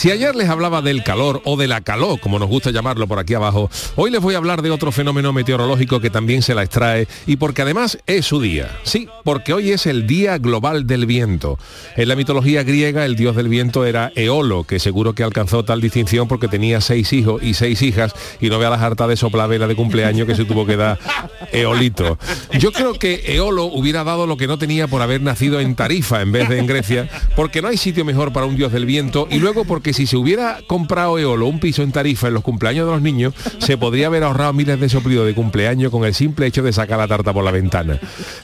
Si ayer les hablaba del calor o de la calor, como nos gusta llamarlo por aquí abajo, hoy les voy a hablar de otro fenómeno meteorológico que también se la extrae y porque además es su día. Sí, porque hoy es el Día Global del Viento. En la mitología griega el dios del viento era Eolo, que seguro que alcanzó tal distinción porque tenía seis hijos y seis hijas y no vea las hartas de soplavela de cumpleaños que se tuvo que dar Eolito. Yo creo que Eolo hubiera dado lo que no tenía por haber nacido en Tarifa en vez de en Grecia, porque no hay sitio mejor para un dios del viento y luego porque si se hubiera comprado Eolo un piso en Tarifa en los cumpleaños de los niños, se podría haber ahorrado miles de soplidos de cumpleaños con el simple hecho de sacar la tarta por la ventana.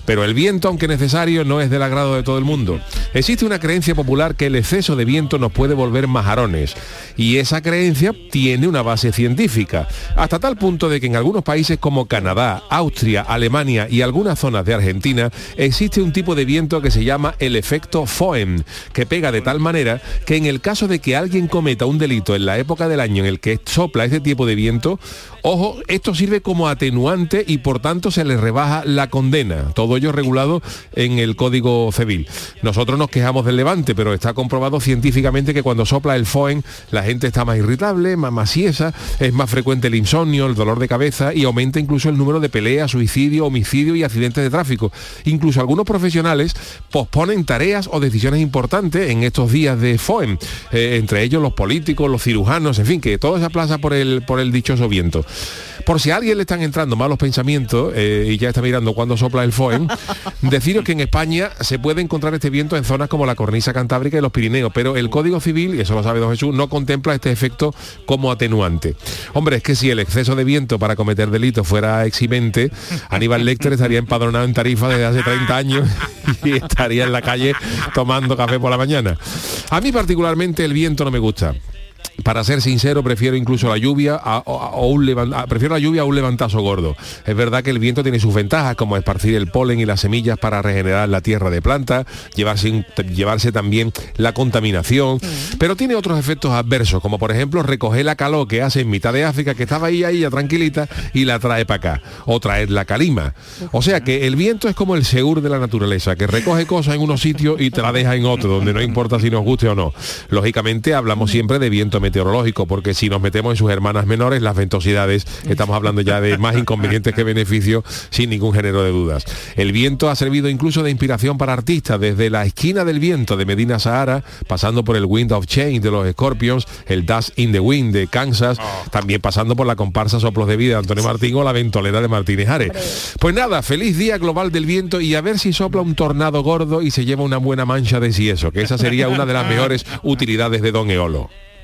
Pero el viento, aunque necesario, no es del agrado de todo el mundo. Existe una creencia popular que el exceso de viento nos puede volver majarones y esa creencia tiene una base científica, hasta tal punto de que en algunos países como Canadá, Austria, Alemania y algunas zonas de Argentina existe un tipo de viento que se llama el efecto Foehn, que pega de tal manera que en el caso de que alguien cometa un delito en la época del año en el que sopla este tipo de viento, ojo, esto sirve como atenuante y por tanto se le rebaja la condena. Todo ello regulado en el Código Civil. Nosotros nos quejamos del levante, pero está comprobado científicamente que cuando sopla el FOEN la gente está más irritable, más masiesa, es más frecuente el insomnio, el dolor de cabeza y aumenta incluso el número de peleas, suicidio, homicidio y accidentes de tráfico. Incluso algunos profesionales posponen tareas o decisiones importantes en estos días de FOEN, eh, entre ellos los políticos, los cirujanos, en fin, que todo se aplaza por el, por el dichoso viento. Por si a alguien le están entrando malos pensamientos eh, y ya está mirando cuándo sopla el FOEN, deciros que en España se puede encontrar este viento en zonas como la cornisa cantábrica y los Pirineos, pero el Código Civil, y eso lo sabe don Jesús, no contempla este efecto como atenuante. Hombre, es que si el exceso de viento para cometer delitos fuera eximente, Aníbal Lecter estaría empadronado en Tarifa desde hace 30 años y estaría en la calle tomando café por la mañana. A mí particularmente el viento no me gusta para ser sincero, prefiero incluso la lluvia a, un prefiero la lluvia a un levantazo gordo. Es verdad que el viento tiene sus ventajas, como esparcir el polen y las semillas para regenerar la tierra de planta, llevarse, llevarse también la contaminación, pero tiene otros efectos adversos, como por ejemplo recoger la calor que hace en mitad de África, que estaba ahí, ahí, ya tranquilita, y la trae para acá, o traer la calima. O sea que el viento es como el seguro de la naturaleza, que recoge cosas en unos sitios y te la deja en otro, donde no importa si nos guste o no. Lógicamente hablamos siempre de viento meteorológico, porque si nos metemos en sus hermanas menores, las ventosidades, estamos hablando ya de más inconvenientes que beneficios, sin ningún género de dudas. El viento ha servido incluso de inspiración para artistas, desde la esquina del viento de Medina Sahara, pasando por el Wind of Change de los Scorpions, el Dust in the Wind de Kansas, también pasando por la comparsa Soplos de Vida de Antonio Martín o la ventolera de Martínez Ares. Pues nada, feliz día global del viento y a ver si sopla un tornado gordo y se lleva una buena mancha de si eso, que esa sería una de las mejores utilidades de Don Eolo.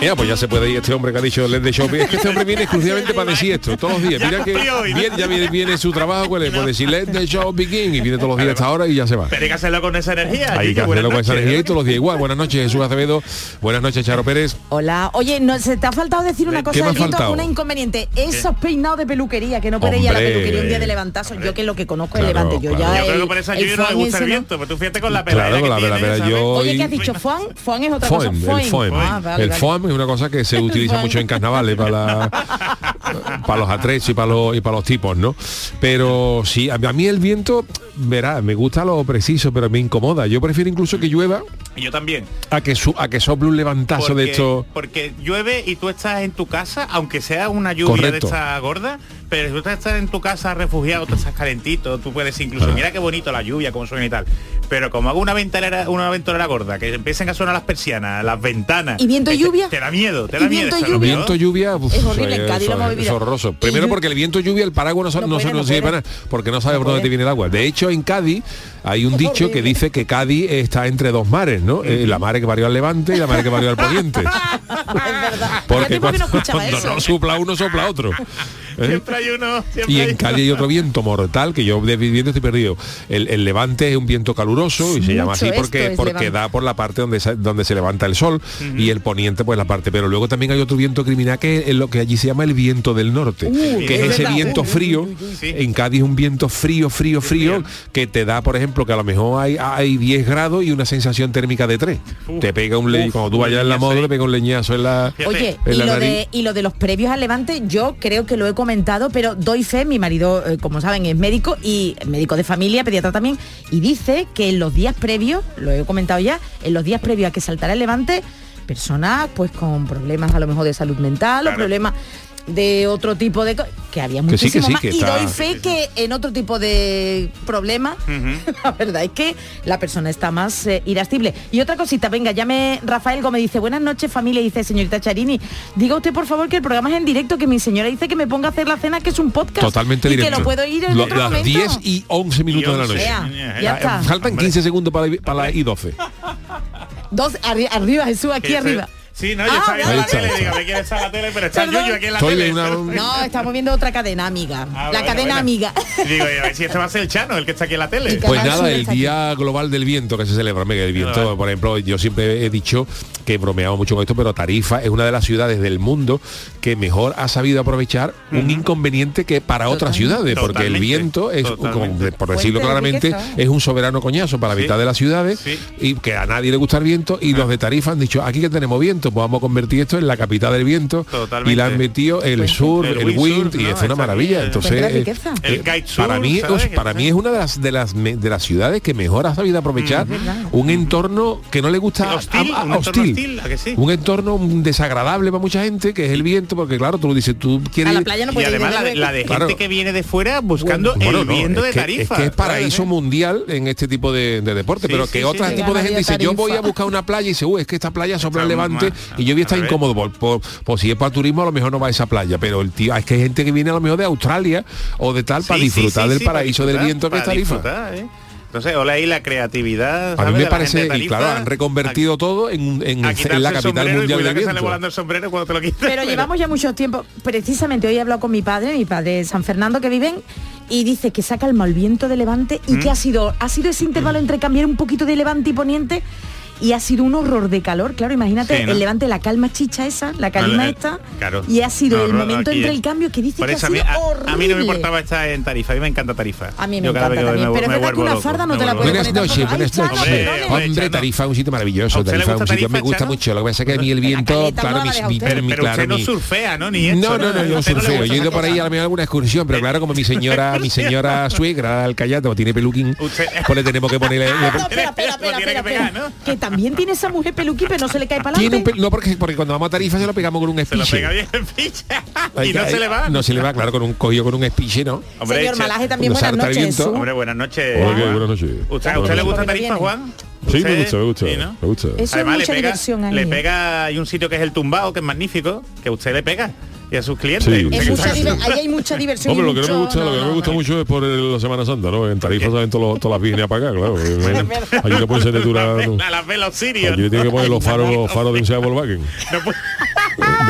Mira, pues ya se puede ir este hombre que ha dicho Let the Shopping. Es que este hombre viene exclusivamente para decir esto todos los días. Mira que viene, ya viene, viene su trabajo, pues, puede decir Let the Show begin y viene todos los días hasta ahora y ya se va. Pero hay que hacerlo con esa energía. Hay que hacerlo con esa energía y todos los días igual. Buenas noches, Jesús Acevedo. Buenas noches, Charo Pérez. Hola. Oye, no, se te ha faltado decir una ¿Qué cosa faltado? una inconveniente. Esos peinados de peluquería, que no puede ir a la peluquería un día de levantazo. Yo que lo que conozco Claro, es levante. Yo claro. ya Yo creo el- que por esa el lluvia no me foam gusta el ese no- viento, pero tú fíjate con la Claro, con que Oye, ¿qué has dicho? ¿Foam? ¿Foam es otra cosa? El Foam. Es una cosa que se utiliza mucho en carnavales para, para los atrechos y para los, y para los tipos, ¿no? Pero sí, a, a mí el viento, verá, me gusta lo preciso, pero me incomoda. Yo prefiero incluso que llueva Y yo también. a que, su- a que sople un levantazo de esto. porque llueve y tú estás en tu casa, aunque sea una lluvia Correcto. de esta gorda, pero si tú estás en tu casa refugiado, tú estás calentito, tú puedes incluso, Ah. mira qué bonito la lluvia, como suena y tal. Pero como hago una ventanera, una ventanera gorda, que empiecen a sonar las persianas, las ventanas. ¿Y viento y te- lluvia? Te, da miedo, te ¿Y da miedo. viento y esa lluvia? Viento, lluvia, uf, Es horrible, en Cádiz lo es horroroso. Primero porque el viento, lluvia, el paraguas no, No no, puede, sirve para nada, porque no sabe No por dónde te viene el agua. De hecho, en Cádiz hay un dicho que dice que Cádiz está entre dos mares, ¿no? Eh, la madre que parió al levante y la madre que parió al es verdad. Porque cuando, cuando no sopla uno, sopla otro. ¿Eh? Siempre hay uno. Siempre Y hay en Cádiz hay otro viento mortal, que yo de viviendo estoy perdido. El, el levante es un viento caluroso y se llama Mucho así porque, es porque levante. da por la parte donde se, donde se levanta el sol y el poniente pues la parte. Pero luego también hay otro viento criminal que es lo que allí se llama el viento del norte, que es es ese verdad. viento frío. Sí. En Cádiz un viento frío, frío, frío, que te da, por ejemplo, que a lo mejor hay, hay 10 grados y una sensación térmica de 3. Te pega un le Uf, cuando tú vayas en la leñazo moto, ahí. te pega un leñazo en la... Oye, en y la lo, nariz. de, y lo de los previos al Levante, yo creo que lo he comentado, pero doy fe, mi marido, eh, como saben, es médico y médico de familia, pediatra también, y dice que en los días previos, lo he comentado ya, en los días previos a que saltara el Levante, personas pues con problemas a lo mejor de salud mental Claro. o problemas de otro tipo de que había Que sí, que muchísimo sí, más que y está- doy fe que en otro tipo de problemas la verdad es que la persona está más eh, irascible y otra cosita venga llame Rafael Gómez dice buenas noches familia dice señorita Charini diga usted por favor que el programa es en directo que mi señora dice que me ponga a hacer la cena que es un podcast Totalmente y directo. que lo puedo ir en Lo- otro las momento 10 y 11 minutos de la noche. Vea, ya está. Faltan Hombre. 15 segundos para, la- para la I12. Dos, arri- arriba Jesús aquí arriba Sí, no, yo Ah, estaba viendo ahí la tele, digo, me quiere estar la tele, pero está. Yuyu aquí en la tele. una- no estamos viendo otra cadena amiga Ah, la bueno, cadena bueno. amiga Digo, y a ver si este va a ser el Chano, el que está aquí en la tele. Pues nada, el aquí. Día Global del Viento que se celebra, mega el viento, Vale. por ejemplo, yo siempre he dicho que bromeamos mucho con esto, pero Tarifa es una de las ciudades del mundo que mejor ha sabido aprovechar un inconveniente que para otras ciudades, porque el Totalmente, viento es, como por decirlo de claramente, es un soberano coñazo para la Sí. mitad de las ciudades Sí. y que a nadie le gusta el viento y los de Tarifa han dicho, aquí que tenemos viento, pues vamos a convertir esto en la capital del viento Totalmente. y le han metido el Fuente. sur, el, El wind, y ¿no? es una maravilla. Entonces, de eh. El eh, kitesurf, para mí, para mí es una de las de las me- de las ciudades que mejor ha sabido aprovechar un entorno que no le gusta. Hostil, a- a- un entorno hostil, ¿a que sí? un entorno desagradable para mucha gente que es el viento porque claro tú dices tú quieres a la ir- playa no Y ir además la de, la luego. de Claro. gente que viene de fuera buscando Bueno, el no, viento es de que- tarifa. Es que es paraíso mundial en este tipo de, de deporte, Sí, pero que sí, otro tipo de gente dice, yo voy a Tarifa". buscar una playa y dice, uy, es que esta playa sopla el levante y yo voy a estar incómodo. Por, por- por si es para turismo, a lo mejor no va a esa playa, pero el tío, es que hay gente que viene a lo mejor de Australia o de tal para Sí, disfrutar sí, del para paraíso del viento que es Tarifa. ¿eh? Entonces, hola ahí la creatividad. A mí me parece, y claro, han reconvertido todo en, en, la capital mundial del que sale viento. volando el sombrero cuando te lo quitas. Pero llevamos ya mucho tiempo. Precisamente hoy he hablado con mi padre, mi padre de San Fernando que viven, y dice que saca el mal viento de levante y Mm. que ha sido, ha sido ese intervalo entre cambiar un poquito de levante y poniente. Y ha sido un horror de calor, claro, imagínate Sí, ¿no? el levante, la calma chicha esa, la calima eh, esta, claro. y ha sido No, el momento entre es. el cambio que dice que ha eso a sido mí, a, horrible. a mí no me importaba estar en Tarifa, a mí me encanta Tarifa. A mí me Yo encanta también, me- pero es me verdad que vuelvo una loco, farda no te la puedes. Buenas noches, buenas noches. Hombre, hombre. Tarifa es un sitio maravilloso. ¿A usted le Tarifa es un sitio me gusta mucho. Lo que pasa es que a mí el viento, claro, no la mi, Pero claro, usted no mi- surfea, ¿no? Ni no, no, no, yo surfeo. Yo he ido por ahí a mejor alguna excursión, pero claro, como mi señora, mi señora suegra, Alcayata, como tiene peluquín, pues le tenemos que ponerle. También tiene esa mujer peluquín, pero no se le cae para adelante. no porque porque cuando vamos a Tarifa se lo pegamos con un Se lo espiche. pega bien y no se le va. No se le va, claro, con un cogido con un espiche, ¿no? Hombre, Señor Malaje también buenas noches. Hombre, buenas noches. Buenas noches. ¿Usted, ¿A usted le gusta. Tarifa, Juan? Sí, me gusta, me gusta. Sí, ¿no? Me gusta. Eso es Además, mucha le pega, diversión ahí. le pega, hay un sitio que es el tumbao, que es magnífico, que usted le pega y a sus clientes. Sí. Ahí hay mucha diversión. Hombre, lo que no me gusta, lo que no me no, gusta no. mucho es por el- la Semana Santa, ¿no? En Tarifa salen todas las vírgenes para acá, claro. Allí no pueden ser de dura. no. a las velas sirios. Allí le tienen que poner los faros, los faros de un Sea Volkswagen. No pu-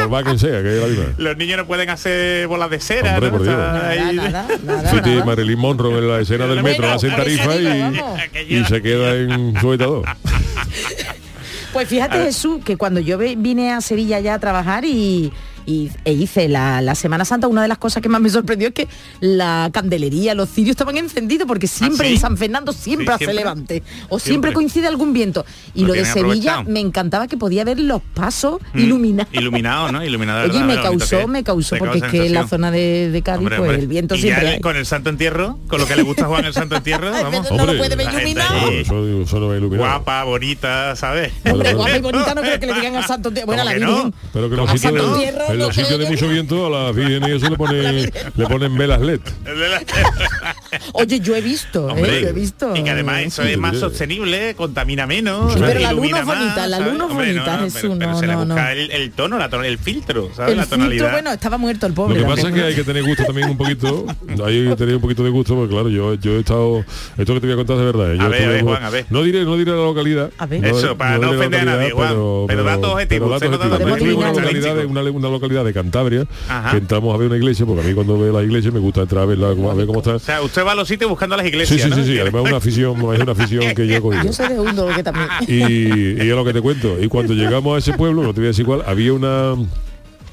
Volkswagen sea, que es la misma. los niños no pueden hacer bolas de cera, Hombre, ¿no? por Dios. Nada, nada, nada. Marilyn Monroe en la escena del metro, hacen tarifa y, y se queda en sujetador. Pues fíjate Jesús, que cuando yo vine a Sevilla ya a trabajar y, y- e hice la, la Semana Santa, una de las cosas que más me sorprendió es que la candelería, los cirios estaban encendidos porque siempre ¿Ah, sí? en San Fernando siempre Sí, hace siempre. levante o siempre, Siempre. coincide algún viento. Y Lo lo, de Sevilla aprovechado. me encantaba que podía ver los pasos Mm, iluminados. Iluminado, ¿no? Iluminado. de Oye, me causó, me causó, porque es que en la zona de, de Cádiz, Hombre, pues hombre. el viento Y siempre ya hay. con el Santo Entierro, con lo que le gusta a Juan el Santo Entierro, vamos. no lo puede ver iluminado. no. Guapa, bonita, ¿sabes? Hombre, guapa y bonita no creo que le digan al Santo Entierro. Bueno, a la ¿Cómo que no? Virgen. Pero que en En no los sitios de mucho viento a las vírgenes y eso le ponen, le ponen velas LED. Oye, yo he visto, ¿eh? Hombre, Yo he visto. y que además eso es más sostenible, contamina menos, Sí, pero la luz ilumina es bonita, la luz no es Hombre, bonita, no, Jesús, pero, pero no, se le no, busca no. El, el tono, la ton- el filtro, ¿sabes? El la filtro, tonalidad. bueno, estaba muerto el Lo pobre. que pasa es que hay que tener gusto también un poquito. Hay que tener un poquito de gusto, porque claro, yo, yo he estado. Esto que te voy a contar es de verdad. ¿eh? Yo A ver, a ver, Juan, a ver. No diré, no diré la localidad. A ver. Eso, para no ofender a nadie, localidad, Juan, pero datos objetivos, pero no objetivos. datos una objetivos. localidad, una, una localidad de Cantabria, Ajá. que entramos a ver una iglesia, porque a mí cuando veo la iglesia me gusta entrar a verla, a ver cómo está. O sea, usted va a los sitios buscando las Sí, iglesias, sí, ¿no? sí, sí, además es una afición, es una afición que yo cogido. Yo soy de que también. Y, y es lo que te cuento. Y cuando llegamos a ese pueblo, no te voy a decir cuál, había una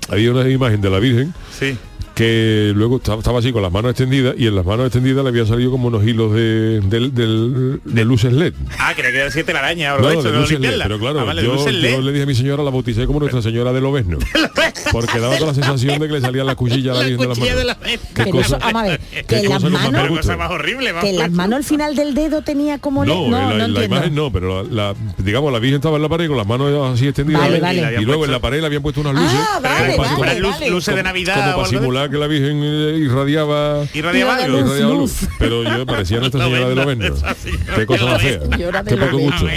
había una imagen de la Virgen Sí. Que luego estaba, estaba así con las manos extendidas y en las manos extendidas le habían salido como unos hilos de, del- de luces LED. Ah, creía que era siete la araña algo No, de de de luces LED, pero claro, Ah, vale, de yo, le dije a mi señora, la bauticé como Nuestra Señora del Obesno, porque daba toda la sensación de que le salían las cuchillas a la La Virgen de las cuchilla de manos. la. Qué cosa- vamos a ver, qué que las manos, gusto. cosa más horrible, que vamos. las manos al final del dedo tenía como... No, no, la, no la imagen no, pero la, la- digamos la Virgen estaba en la pared con las manos así extendidas Vale, y- vale. y, Y le habían luego puesto- en la pared le habían puesto unas luces Ah, luces de Navidad para que la Virgen irradiaba Irradiaba algo. luz. irradiaba luz. pero yo parecía Nuestra Señora de Loveno qué cosa más fea qué poco gusto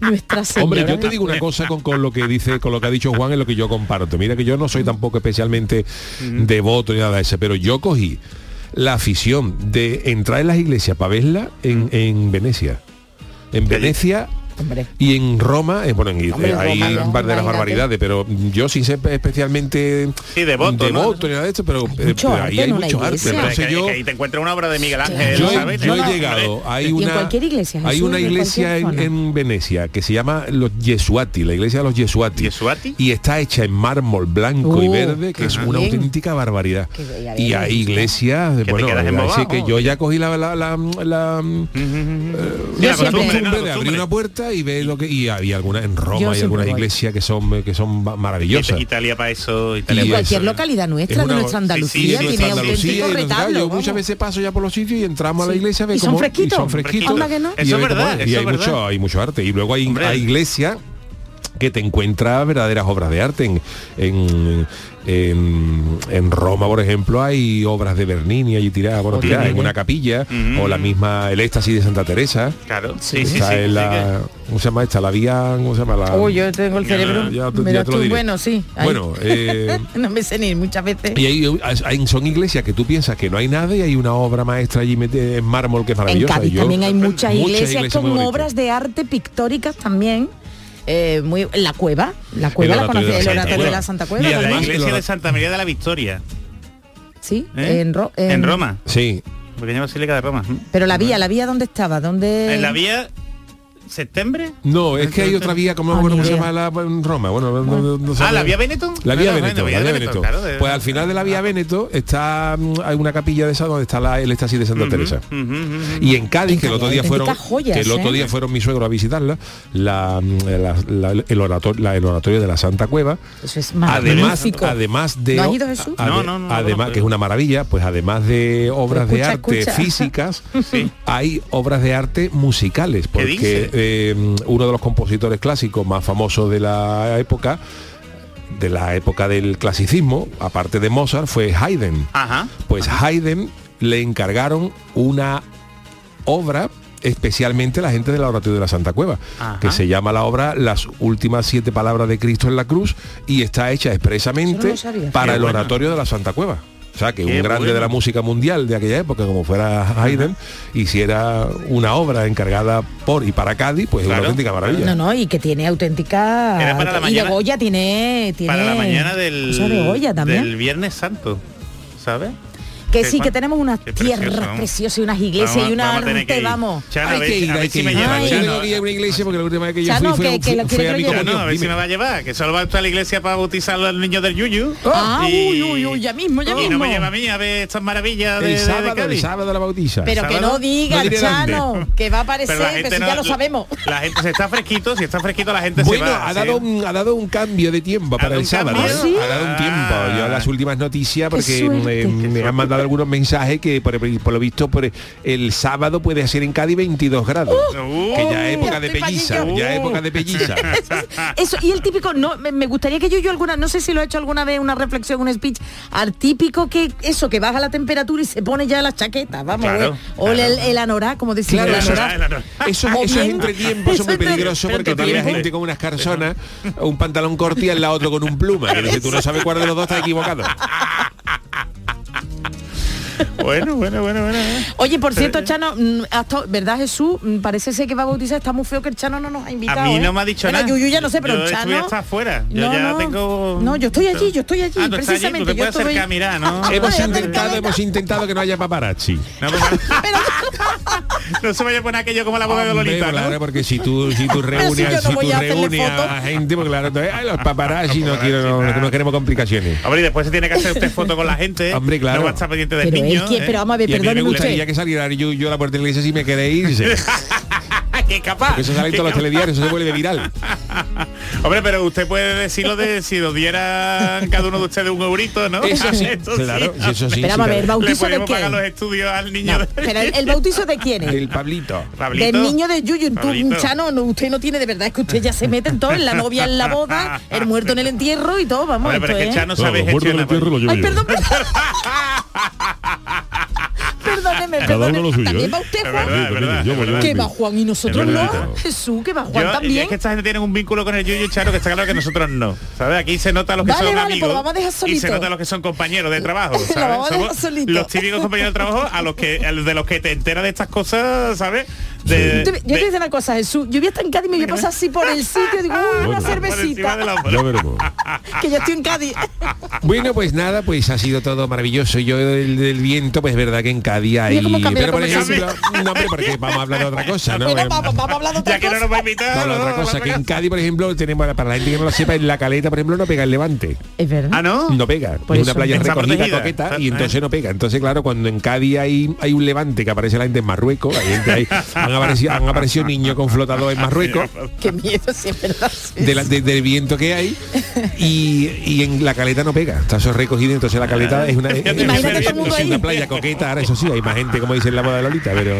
Nuestra Señora. Hombre, yo te digo una cosa con, con lo que dice, con lo que ha dicho Juan, es lo que yo comparto. Mira que yo no soy tampoco especialmente devoto ni nada de eso, pero yo cogí la afición de entrar en las iglesias para verla en, en Venecia. En Venecia Hombre. y en Roma, eh, bueno, en, Hombre, eh, hay Roma, ya, un par de las barbaridades, pero yo sin ser especialmente Sí, devoto, ¿no? ni nada de esto, pero eh, mucho pero ahí hay en una mucho arte. Pero que, yo, que ahí te encuentras una obra de Miguel Ángel, yo, ¿sabes? yo No, he no, llegado, hay Y en una, cualquier iglesia, hay Jesús, una de iglesia en, en Venecia que se llama los Jesuati, la iglesia de los Jesuati. ¿Jesuati? Y está hecha en mármol blanco y Uh, verde, que es una Bien. auténtica barbaridad. Y hay ya. iglesias, bueno, así que yo ya cogí la, la, la, la- costumbre, de abrir una puerta y ver lo que y había algunas en Roma hay algunas voy. iglesias que son que son ma- maravillosas. Italia para eso, Italia Y cualquier eso, localidad nuestra Es de nuestra sí, sí, Andalucía sí, tiene nuestra auténtico claro, retablo. yo muchas veces paso ya por los sitios y entramos a la Sí. iglesia a ver ¿Y son cómo- fresquitos? y son fresquitos Anda que no. y Eso a ver es cómo verdad, y eso hay mucho verdad. hay mucho arte y luego hay, hay iglesias que te encuentras verdaderas obras de arte en, en, en- en Roma por ejemplo hay obras de Bernini allí tiradas bueno, tiradas en una capilla Ujú. o la misma el éxtasis de Santa Teresa Claro, sí, sí, sí. en sí la ¿cómo se llama esta? la vía ¿cómo se llama? la Oh, yo tengo el cerebro. ya te- Mira ya te lo tú, diré. bueno, sí. ahí. bueno eh, no me sé ni muchas veces. y hay, hay- son iglesias que tú piensas que no hay nada y hay una obra maestra allí mete- en mármol que es En maravillosa. Cádiz Y yo- también hay muchas, iglesias, muy con obras de arte pictóricas también. Eh, muy la cueva la cueva El la oratorio de la el Santa oratorio de la Santa Y Cueva a la iglesia de Santa María de la Victoria, sí ¿eh? en, Ro- en Roma, Sí, pequeña basílica de Roma. pero la vía la vía dónde estaba dónde En la vía septiembre. no, es que hay otra vía, como Ah, ¿cómo se llama la en Roma? Bueno, no- no- no Ah, la vía Benetton. La vía Claro, Veneto, bueno, la vía Veneto. claro, de- Pues al final de la vía Veneto está mm, hay una capilla de esa donde está la, el de Santa Teresa. Y en Cádiz, En que el otro día fueron joyas, que el otro ¿eh? día fueron mi suegro a visitarla, la, mm, la- la- el, oratorio, la- el oratorio de la Santa Cueva. eso es Además, además de ¿No has ido, Jesús? ade- No, no, no, además no, que es una maravilla, pues además de obras de arte escucha. físicas, hay obras de arte musicales, porque dice? Eh, uno de los compositores clásicos más famosos de la época de la época del clasicismo, aparte de Mozart, fue Haydn. Ajá. Pues Haydn le encargaron una obra especialmente a la gente de la oratorio de la Santa Cueva, Ajá. que se llama la obra Las últimas siete palabras de Cristo en la cruz y está hecha expresamente no para Qué el bueno. oratorio de la Santa Cueva. O sea, que Qué un grande bueno. de la música mundial de aquella época, como fuera Haydn, hiciera una obra encargada por y para Cádiz, pues es Claro. una auténtica maravilla. no no y que tiene auténtica Era para la y mañana- de Goya tiene tiene Para la mañana del, de Goya también del Viernes Santo, ¿sabes? Que Qué sí que tenemos unas tierras preciosas y unas iglesias y una arte ir. vamos hay ver, que ir, a ver hay si que me ir. Yo tengo una iglesia porque la última vez que yo fui fue, a mi comunión. ver si me va a llevar, que solo va a la iglesia para bautizar al niño del Yuyu. Ah, uy, uy, uy, ya mismo, ya y no mismo. me lleva a mí a ver estas maravillas de, sábado, el sábado la bautiza. pero que no diga. Chano que va a aparecer que ya lo sabemos La gente se está fresquito, si está fresquito la gente Bueno, se va. ha, ¿sí? dado un, ha dado un cambio de tiempo para el sábado. ¿eh? ¿Ah? Ha dado un tiempo. Ah. Yo las últimas noticias, porque eh, me han mandado mandado algunos mensajes que por, por lo visto por el sábado puede ser en Cádiz 22 grados. Uh, que ya es época de pelliza, ya es Uh. época de pelliza. Eso, y el típico, no, me, me gustaría que yo, yo alguna, no sé si lo he hecho alguna vez, una reflexión, un speech, al típico que eso, que baja la temperatura y se pone ya la chaqueta, vamos, Claro, o, o el, claro. el anorak, como decía Claro, el eso, anorak. el anorak. eso, es entre tiempos, eso es muy peligroso porque tiene gente con unas carzonas, un pantalón corto y al lado otro con un pluma. Que tú no sabes cuál de los dos está equivocado. Bueno, bueno, bueno, bueno. Oye, por cierto, Chano, mm, hasta- ¿verdad Jesús? Mm, Parece ser que va a bautizar, está muy feo que el Chano no nos ha invitado. A mí no ¿eh? me ha dicho Bueno, nada. Yuyu ya no sé, pero yo el estoy Chano... hasta afuera. Yo No, ya no. tengo. No, yo estoy allí, yo estoy allí, Ah, precisamente, yo estoy- mirar, ¿no? Hemos intentado, hemos intentado que no haya paparazzi. No, pero- no se vaya a poner aquello como la boda de Lolita, ¿no? claro, porque si tú, si tú si reúnes, si tú reúnes a gente, porque claro, entonces, ay, los paparazzi no, quiero, no, queremos complicaciones. Hombre, y después se tiene que hacer usted foto con la gente. Hombre, claro. No va a estar pendiente del Pero niño. quiere- ¿eh? pero vamos a ver, perdóneme gustaría usted. que saliera yo, yo a la puerta de la iglesia si me queréis irse. ¡Qué capaz! Porque eso sale en todos los ¡Qué telediarios, eso se vuelve viral. Hombre, pero usted puede decirlo de si nos dieran cada uno de ustedes un eurito, ¿no? Eso sí, Eso claro, sí, eso sí. Pero sí, vamos a ver. Le ¿bautizo de podemos pagar los quién? estudios al niño. No, de- pero el, el bautizo de quién es? El Pablito. Pablito. Del niño de Yuyu, tú. Chano, no, usted no tiene de verdad, es que usted ya se mete en todo, en la novia en la boda, el muerto en el entierro y todo, vamos, Hombre, pero es que Chano es- sabe Claro, muerto en el gestionar. entierro lo llevo Ay, yo. perdón, perdón. Perdóneme, Cada uno perdóneme. lo suyo, También ¿eh? va usted, Juan. verdad, verdad. Yo verdad. Que va Juan y nosotros no. verdad. Jesús, que va Juan Yo- y también. es que esta gente tiene un vínculo con el Yuyu y Charo que está claro que nosotros no. ¿Sabes? Aquí se nota los que Vale, son vale, amigos pues lo vamos a dejar y se nota los que son compañeros de trabajo. Lo ¿sabes? vamos a dejar Somos solito. los típicos compañeros de trabajo a los que a los de los que te enteras de estas cosas, ¿sabes? De, Yo te, yo te voy a decir una cosa, Jesús. Yo voy a estar en Cádiz y me voy a pasar así por el sitio y digo, uy, una cervecita. de la Ya veremos. Que ya estoy en Cádiz. Bueno, pues nada, pues ha sido todo maravilloso. Yo del, del viento, pues es verdad que en Cádiz hay... Pero por ejemplo, no, hombre, porque vamos a hablar de otra cosa, ¿no? Bueno, Eh, vamos, vamos a hablar de otra Ya que no cosa. nos va a invitar. no, otra cosa, que en Cádiz, por ejemplo, tenemos, para la gente que no lo sepa, en la caleta, por ejemplo, no pega el levante. Es verdad. Ah, ¿no? No pega. Por es una playa recogida, coqueta, y entonces no pega. Entonces, claro, cuando en Cádiz hay, hay un levante que aparece la gente en Marruecos, hay gente ahí, han, aparecido, han aparecido niños con flotador en Marruecos, Qué miedo, sí, es verdad. de la- de- del viento que hay, y, y en la caleta no pega. Está eso recogido, entonces la caleta es una, es- es- es- es una playa coqueta, ahora eso sí, hay más gente, como dice en la boda de Lolita, pero...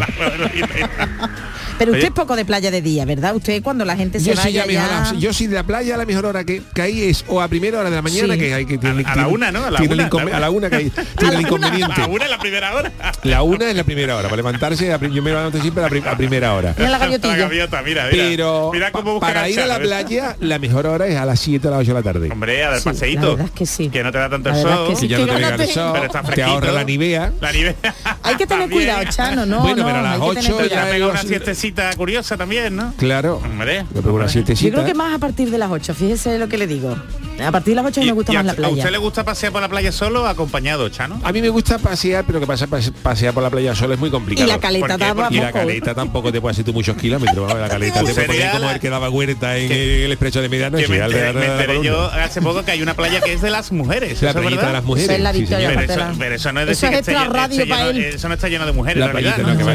Pero usted es poco de playa de día, ¿verdad? Usted cuando la gente se Yo sí, vaya ya ya... yo sí de la playa la mejor hora que, que hay es o a primera hora de la mañana Sí. que hay que tiene- A- a la una, ¿no? A la una, la a la una que hay, tiene el inconveniente. A una en la primera hora. La una es la primera hora, para levantarse, a yo me levanto siempre a, la a primera hora. Mira la gaviotilla. La gaviota, mira, mira. Pero mira cómo para ir a la playa, la mejor hora es a las 7 a las 8 de la tarde. Hombre, a dar Sí, paseíto. la verdad es que sí. Que no te da tanto el sol. que sí. Que ya que no te pega el sol, Pero está te fresquito. ahorra la nivea. La nieve. Hay que tener También. cuidado, Chano, no, Bueno, no, pero a las hay que tener ocho Te ya ha cuidado. pegado una siestecita curiosa también, ¿no? Claro. Hombre. Yo creo que más a partir de las 8, fíjese lo que le digo. A partir de las 8 a mí me gusta ¿Y a, más la a playa. usted le gusta pasear por la playa solo o acompañado, Chano? A mí me gusta pasear, pero que pasa pase- pasear por la playa solo es muy Y complicado. la caleta Y la caleta tampoco te puede hacer tú muchos kilómetros. la caleta te puede como la- el que daba huerta en que- el expreso de medianoche. Me enteré, enteré yo hace poco que hay una playa que es de las mujeres. La ¿eso es playita de las mujeres. Eso es la Victoria. Pero eso, no es Eso decir es que esté, extra esté radio lleno, para él. eso no está lleno de mujeres, La playita, no, que va,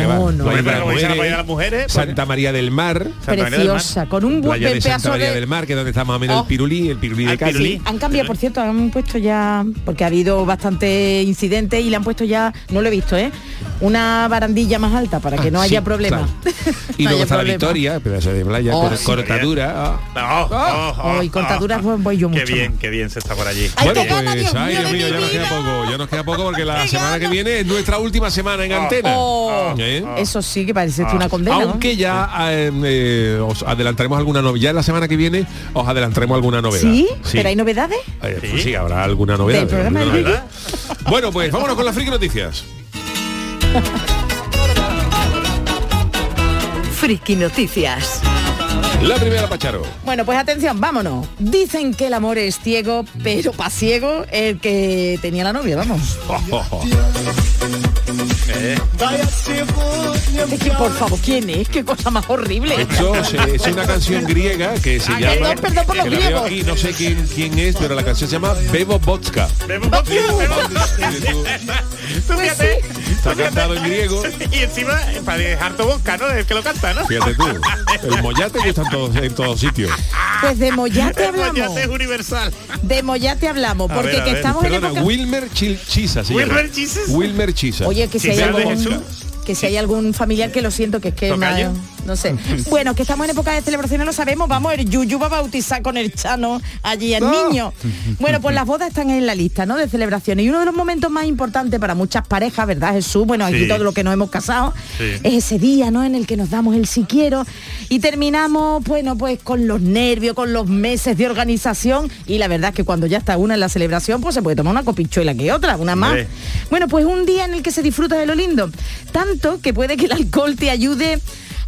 las mujeres, Santa María del Mar, Santa María del Mar. Preciosa, con un buen playa de Santa pedazo María de... del Mar, que es donde está más o menos Oh. el pirulí, el pirulí de Han cambiado, por cierto, han puesto ya, porque ha habido bastante incidentes y le han puesto ya, no lo he visto, ¿eh? Una barandilla más alta para que no Ah, haya sí, problema. claro. Y No luego está la. Victoria, pedazo de playa, Oh, cor- sí. cortadura. ah. Oh, oh, oh, Oh, y oh. voy- voy yo Qué mucho bien, más. qué bien se está por allí. Bueno, qué gana, pues, Dios ay, Dios mío, ya nos queda poco, ya nos queda poco porque la Qué semana que viene es nuestra última semana en antena. Oh, ¿Eh? Eso sí que parece esto una condena. ¿no? Aunque ya eh, eh, os adelantaremos alguna novedad. Ya la semana que viene os adelantaremos alguna novedad. ¿Sí? ¿Pero hay novedades? Eh, pues Sí. habrá alguna novedad. Del programa alguna del novedad. Bueno, pues vámonos con las friki noticias. Friki Noticias. La primera, Pacharo. Bueno, pues atención, vámonos. Dicen que el amor es ciego, pero pa' ciego el que tenía la novia, vamos. Eh, Es que, por favor, ¿quién es? Qué cosa más horrible. Esto se- es una canción griega que se Ay, llama. perdón, perdón por los que griegos. aquí, no sé quién, quién es, pero la canción se llama Bebo Vodka. Bebo vodka, bebo vodka. Tú Pues fíjate, Está cantado en griego. Y encima, para dejar tu boca, ¿no? El que lo canta, ¿no? Fíjate tú. El mollate gustan todos, en todos sitios. Pues de Mollate El mollate es hablamos. universal. De Mollate hablamos, A porque ver, a que estamos en. Wilmer Chisa. se. Wilmer Chises. Wilmer Chisa. Oye, que si, Jesús. Que si hay algún familiar que lo siento, que es que no, no sé. Bueno, que estamos en época de celebraciones, lo sabemos. Vamos, el Yuyu va a bautizar con el Chano allí al niño. Bueno, pues las bodas están en la lista, ¿no? De celebraciones. Y uno de los momentos más importantes para muchas parejas, ¿verdad, Jesús? Bueno, aquí Sí. todo lo que nos hemos casado, Sí. es ese día, ¿no? En el que nos damos el si quiero. Y terminamos, bueno, pues con los nervios, con los meses de organización. Y la verdad es que cuando ya está una en la celebración, pues se puede tomar una copichuela que otra, una más. Bueno, pues un día en el que se disfruta de lo lindo. Que puede que el alcohol te ayude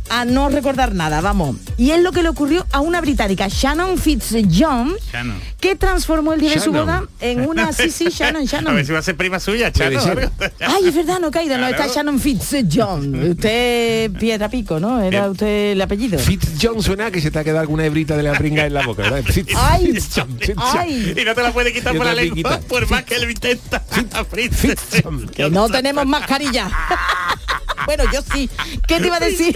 a no recordar nada, vamos. Y es lo que le ocurrió a una británica, Shannon Fitzjohn, Shannon. que transformó el día de su Shannon. boda en una... Sí, sí, Shannon, A Shannon. ver si va a ser prima suya, ser. Ay, es verdad, no caído, no, está. Shannon Fitzjohn. Usted, Piedra Pico, ¿no? Era usted el apellido. Fitzjohn suena que se te ha quedado alguna hebrita de la pringa en la boca, ¿verdad? Ay, Fitzjohn, Fitzjohn. ay. Y no te la puede quitar por la lengua, por más que él intenta. Fritz. Fitzjohn. Que no tenemos mascarilla. Bueno, yo sí. ¿Qué te iba a decir?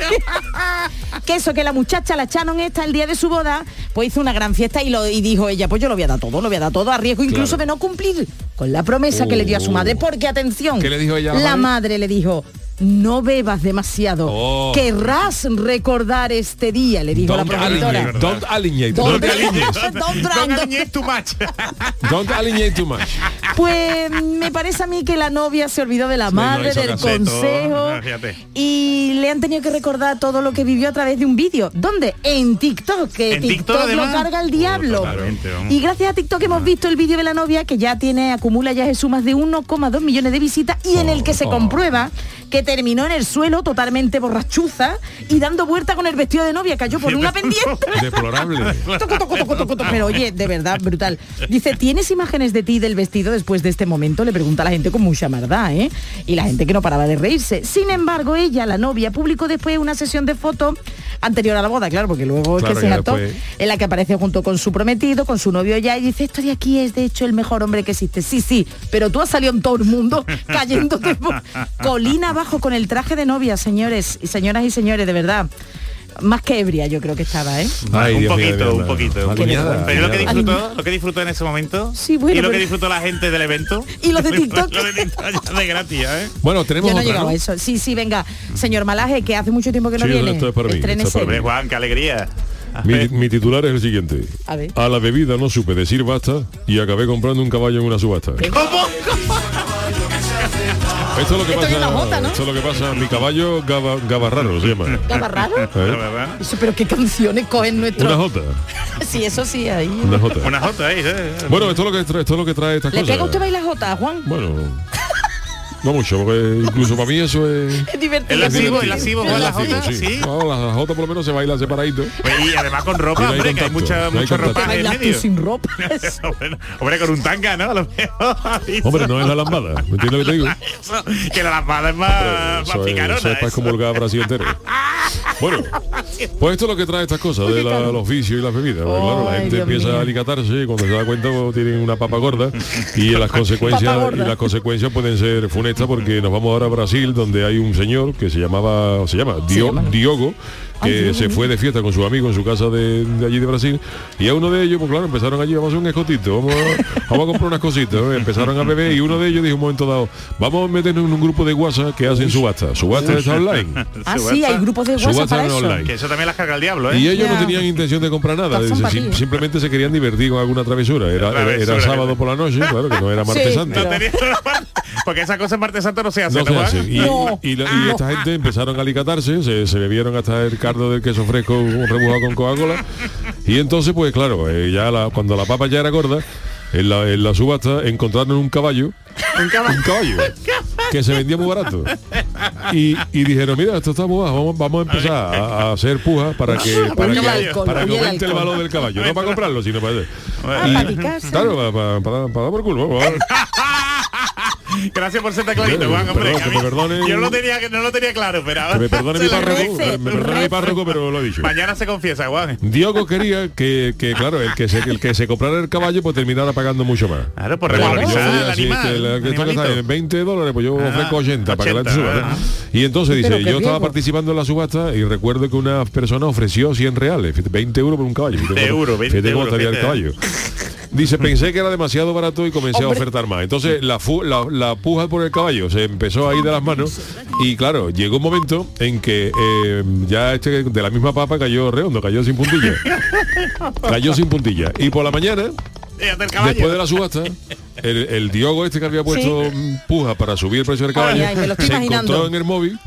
que eso, que la muchacha, la Shannon esta, el día de su boda, pues hizo una gran fiesta y, lo, y dijo ella, pues yo lo voy a dar todo, lo voy a dar todo, a riesgo incluso Claro. de no cumplir con la promesa que le dio a su madre. Porque, atención, ¿Qué le dijo ella a la la madre? madre le dijo, no bebas demasiado. Oh. Querrás recordar este día, le dijo Don't la progenitora. alienate, don't alienate, Don't don't alienate, Don't Don't too much. don't alienate too much. Pues me parece a mí que la novia se olvidó de la Sí, madre, del caso. consejo fíjate. y le han tenido que recordar todo lo que vivió a través de un vídeo. ¿Dónde? En TikTok, que ¿En TikTok, TikTok, lo carga el Oh, diablo. vamos. y gracias a TikTok hemos visto el vídeo de la novia que ya tiene, acumula ya Jesús más de 1,2 millones de visitas y en el que se Oh. comprueba que terminó en el suelo totalmente borrachuza y dando vuelta con el vestido de novia, cayó por una pendiente. Deplorable. Toco, toco. Pero oye, de verdad, brutal. Dice, ¿tienes imágenes de ti del vestido después de este momento? Le pregunta a la gente con mucha maldad, ¿eh? Y la gente que no paraba de reírse. Sin embargo, ella, la novia, publicó después una sesión de fotos anterior a la boda, claro, porque luego es que se hartó, en la que aparece junto con su prometido, con su novio ya, y dice, esto de aquí es de hecho el mejor hombre que existe. Sí, sí, pero tú has salido en todo el mundo cayéndote por- colina abajo con el traje de novia, señores y señoras y señores, de verdad. Más que ebria yo creo que estaba, ¿eh? Ay, un poquito, un poquito. Pero lo que disfrutó, lo que disfrutó en ese momento. Sí, bueno, y lo que disfrutó la gente del evento. Y los de TikTok. lo de TikTok de gratis, ¿eh? Bueno, tenemos Yo no eso. Sí, sí, venga. Señor Malaje, que hace mucho tiempo que no Sí, viene. esto es para mí, esto es para Hombre, Juan, qué alegría. Mi, titular es el siguiente. A ver. A la bebida no supe decir basta y acabé comprando un caballo en una subasta. Esto es lo que Esto pasa. jota, ¿no? Esto es lo que pasa. Mi caballo gaba, gabarraro se llama. ¿Gaba raro? ¿Eh? Eso, pero qué canciones cogen nuestro. Una jota. Sí, eso sí, ahí. Una jota. Una jota ahí, ¿eh? Bueno, esto es lo que trae, esto es lo que trae estas ¿Le cosas. pega usted bailar jota, Juan? Bueno, no mucho, porque incluso para mí eso es. Es divertido. El lascivo, el lascivo, Es Juan, la lascivo, jota, sí. sí. No, la jota por lo menos se baila separadito. Y además con ropa, no hombre, que hay mucha, no. Que ropa en medio. sin ropa. hombre, hombre, con un tanga, ¿no? A lo mejor. Hombre, no es la lambada, ¿me entiendes lo que te digo? Eso, que la lambada es más, más Eso es, picarona. eso es para eso. comulgar a Brasil entero. Bueno, pues esto es lo que trae estas cosas, de la- los vicios y las bebidas. Porque, claro, la gente Dios empieza mío. a alicatarse y cuando se da cuenta pues, tienen una papa gorda y las consecuencias y las consecuencias pueden ser funestas porque nos vamos ahora a Brasil donde hay un señor que se llamaba se llama Se llama. Diogo que se fue de fiesta con su amigo en su casa de, de allí de Brasil y a uno de ellos pues claro empezaron allí vamos a hacer un escotito vamos a, vamos a comprar unas cositas ¿no? empezaron a beber y uno de ellos dijo un momento dado vamos a meternos en un grupo de WhatsApp que hacen subasta subasta está online Ah, sí, hay grupos de WhatsApp Subasta para en eso. online. Que eso también las carga el diablo, ¿eh? y ellos no tenían intención de comprar nada, simplemente se querían divertir con alguna travesura. Era, era- sábado por la noche, claro que no era martes Sí, santo. No tenía- Porque esa cosa en martes santo no se hace, No ¿no, se Juan? hace. Y, No. y la- y esta gente empezaron a alicatarse, se, se bebieron hasta el cardo del queso fresco rebujado con Coca-Cola. Y entonces, pues claro, eh, ya la- cuando la papa ya era gorda, en la, en la subasta encontraron un caballo, un caballo, que se vendía muy barato. Y, y dijeron, mira, esto está muy bajo, vamos, vamos a empezar a, a hacer pujas para que, para que, alcohol, para que aumente el valor del caballo. No para comprarlo, sino para... Y- para claro, para, para, para- para dar por culo. Gracias por ser tan clarito, Juan, hombre. perdón, que me perdone- Yo no lo tenía, no lo tenía claro, pero ahora Que me perdone mi párroco, me perdone mi párroco, pero lo he dicho. Mañana se confiesa, Juan. Diogo quería que, que, claro, el que se el que se comprara el caballo pues terminara pagando mucho más. Claro, por revalorizar yo, al así, animal, que la- que esto que está animalito. en 20 dólares, pues yo Ah, ofrezco 80, para que la 80, suba. ah. Y entonces dice, yo estaba participando en la subasta y recuerdo que una persona ofreció 100 reales, fíjate, 20 euros por un caballo. Fíjate 20 cómo- euros, 20 fíjate cómo euros, el caballo. Dice, pensé que era demasiado barato y comencé Hombre. a ofertar más. Entonces la, fu- la, la puja por el caballo se empezó a ir de las manos y claro, llegó un momento en que eh, ya este de la misma papa cayó redondo, cayó sin puntilla. cayó sin puntilla. Y por la mañana, después de la subasta, el, el Diogo este que había puesto puja para subir el precio del caballo, ay, se imaginando. encontró en el móvil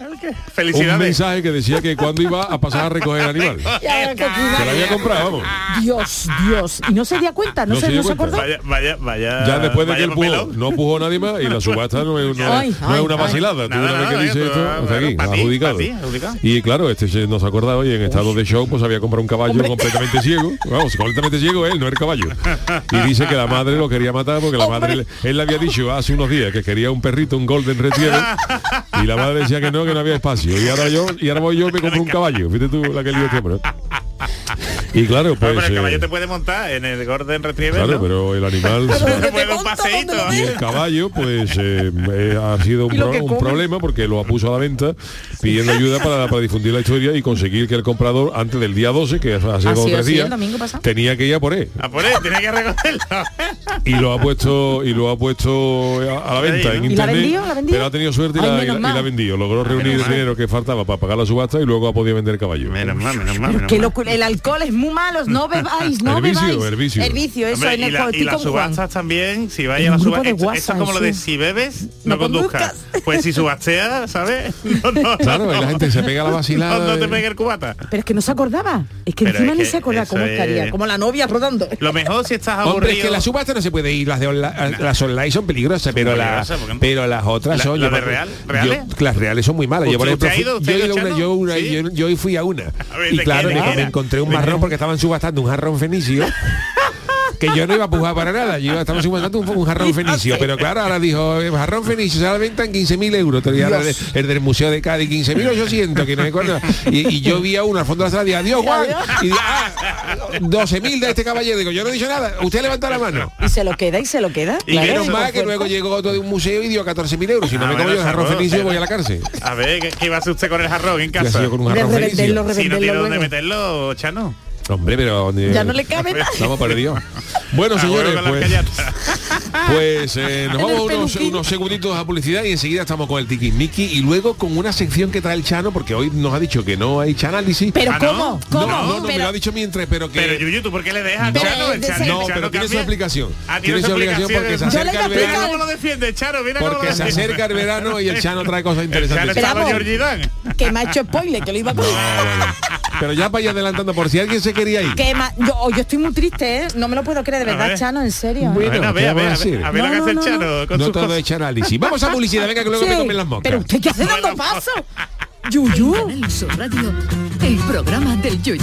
un Felicidades. mensaje que decía que cuando iba a pasar a recoger el animal. Que lo había comprado, vamos. Dios, Dios. Y no se dio cuenta, no, No se, se dio no se cuenta. acordó. Vaya, vaya, vaya. Ya después de que él pujó, no pujó nadie más y la subasta no es, no Ay, es- no una ay. vacilada. Tú Nada, una vez que dices esto, hasta aquí, adjudicado. Y claro, este se nos acordaba hoy en estado de show, pues había comprado un caballo completamente ciego. Vamos, completamente ciego él, no el caballo. Y dice que la madre lo quería matar porque la madre, él le había dicho hace unos días que quería un perrito, un golden retriever, y la madre decía que no, que no había espacio. Y ahora yo, y ahora voy yo y me compro un caballo. Fíjate tú la que lío este hombre. Y claro, pues. pero el eh, caballo te puede montar en el Gordon Retriever, Claro, ¿no? pero el animal. Puede un paseíto. Y el caballo, pues eh, eh, ha sido un, pro- problema porque lo puso a la venta pidiendo ayuda para, para difundir la historia y conseguir que el comprador antes del día 12, que hace Ha dos o sido tres así, días, tenía que ir a por él. A por él, tiene que recogerlo. Y lo ha puesto y lo ha puesto a, a la venta en ¿no? ¿Y la internet. vendió? ¿La vendió? Pero ha tenido suerte y, Ay, la, y menos la- y la ha vendido. Logró reunir el dinero que faltaba para pagar la subasta y luego ha podido vender el caballo. Menos mal, menos mal. menos Que lo- el alcohol es muy malo, no bebáis, no El vicio, bebáis. el vicio. El vicio, eso Hombre, en y, el la- y estoy las Juan. subastas también, si vaya a la un grupo subasta, de esto, es como lo de si bebes, No no, conduzcas. conduzcas. Pues si subasteas, ¿sabes? No, no, Claro, no, y la gente se pega la vacilada. No, no te el cubata. Pero es que no se acordaba. Es que Pero encima es ni se acordaba cómo estaría. es- Como la novia rodando. Lo mejor si estás aburrido. Hombre, es que la subasta no se puede ir, las de onla- las online son peligrosas, pero, la- peligrosas, ¿por qué no? pero las otras La- son... la yo de me- real- yo- reales. las reales son muy malas. Yo, por ¿Usted- ejemplo, yo fui a una. Y ¿de claro, me, encontré un ¿De qué marrón? Porque estaban subastando un jarrón fenicio. que yo no iba a pujar para nada, yo iba- estamos subastando un, un jarrón fenicio, pero claro, ahora dijo, el jarrón fenicio se a la venta en 15.000 euros, el, el del Museo de Cádiz, 15.800, que no me acuerdo. Y, y yo vi a uno al fondo de la sala y dije, adiós Juan, y dije, ah, 12.000 de este caballero, digo, yo no he dicho nada, usted levanta la mano. Y se lo queda y se lo queda. Y Claro, menos mal que luego llegó otro de un museo y dio 14.000 euros. Si no Ah, me como yo el jarrón fenicio voy a la cárcel. A ver, ¿qué, qué iba a hacer usted con el jarrón en ¿Qué ha casa? sido con un De jarrón revenderlo, fenicio? Si no tiene dónde meterlo, Chano. Hombre, pero... eh, Ya no le cabe nada. Estamos perdidos. Bueno, señores, pues... Pues eh, nos vamos el unos, segunditos a publicidad y enseguida estamos con el tiquismiqui y luego con una sección que trae el Chano, porque hoy nos ha dicho que no hay chanálisis. Pero Ah, ¿no? ¿cómo? no, ¿Cómo? no, no, me lo ha dicho mientras, pero que... Pero Yuyu, ¿tú por qué le dejas No, Chano? El Chano, el no, Chano pero tiene su explicación. Ah, tiene su explicación porque se acerca el verano. cómo lo defiende, Chano, mira cómo Porque lo se acerca el verano y el Chano trae cosas El Chano interesantes. Dan. Que me ha hecho spoiler, que lo iba a. Pero ya para ir adelantando, por si alguien se quería ir. Que yo, oh, yo estoy muy triste, ¿eh? No me lo puedo creer, de verdad, ver. Chano, en serio. Bueno, Bueno, a ¿qué ver, a vamos a ver, a ver, a ver lo que hace el no, no, Chano con No sus todo cosas. es análisis. Vamos a publicidad, venga que luego Sí, me comen las moscas. Pero usted qué hace dando paso. En Yuyu. Canal Sur Radio, el programa del Yoyo.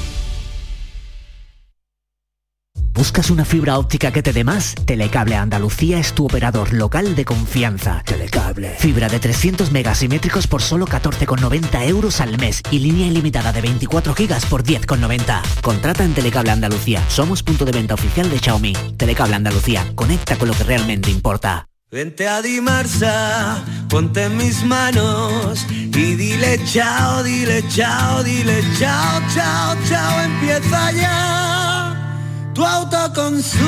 ¿Buscas una fibra óptica que te dé más? Telecable Andalucía es tu operador local de confianza. Telecable. Fibra de 300 megasimétricos por solo 14,90 euros al mes y línea ilimitada de 24 gigas por 10,90. Contrata en Telecable Andalucía. Somos punto de venta oficial de Xiaomi. Telecable Andalucía. Conecta con lo que realmente importa. Vente a Dimarsa, ponte en mis manos y dile chao, dile chao, dile chao, chao, chao, empieza ya tu autoconsumo,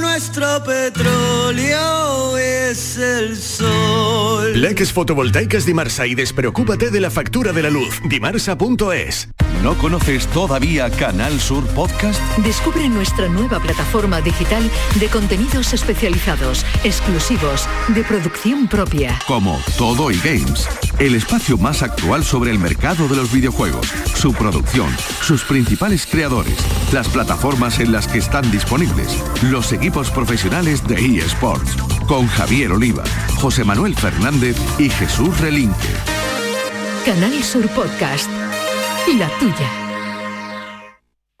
nuestro petróleo es el sol. Leques fotovoltaicas Dimarsa y despreocúpate de la factura de la luz. Dimarsa.es. ¿No conoces todavía Canal Sur Podcast? Descubre nuestra nueva plataforma digital de contenidos especializados, exclusivos, de producción propia. Como Todo y Games, el espacio más actual sobre el mercado de los videojuegos, su producción, sus principales creadores, las plataformas en las que están disponibles, los equipos profesionales de eSports, con Javier Oliva, José Manuel Fernández y Jesús Relinque. Canal Sur Podcast. La tuya.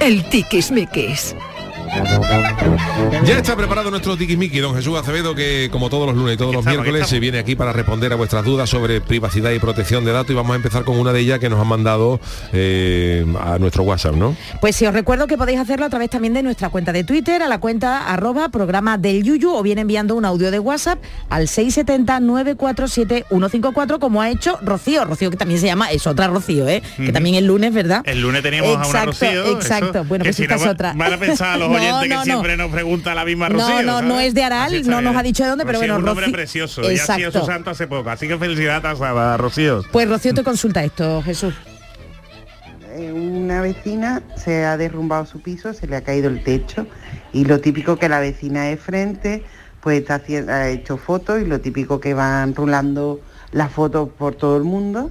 El tiquismiquis. Ya está preparado nuestro tiquismiqui, don Jesús Acevedo, que como todos los lunes y todos los estamos, miércoles se viene aquí para responder a vuestras dudas sobre privacidad y protección de datos y vamos a empezar con una de ellas que nos han mandado eh, a nuestro WhatsApp, ¿no? Pues si os recuerdo que podéis hacerlo a través también de nuestra cuenta de Twitter, a la cuenta arroba programa del Yuyu o bien enviando un audio de WhatsApp al 670-947-154 como ha hecho Rocío. Rocío que también se llama, es otra Rocío, ¿eh? que también el lunes, ¿verdad? El lunes teníamos a una Exacto, Rocío. exacto. eso, Bueno, que pues si esta no es va- otra. Van a pensar los No, que no. siempre nos pregunta la misma No, Rocío. no, ¿sabes? no es de Aral, no nos ha dicho de dónde, pero Rocío bueno, es un nombre Rocío- precioso. Y ha sido Exacto. su santo hace poco. Así que felicidades a Rocío. Pues Rocío te consulta esto, Jesús. Eh, Una vecina se ha derrumbado su piso, se le ha caído el techo y lo típico que la vecina de frente pues está haciendo, ha hecho fotos y lo típico que van rulando las fotos por todo el mundo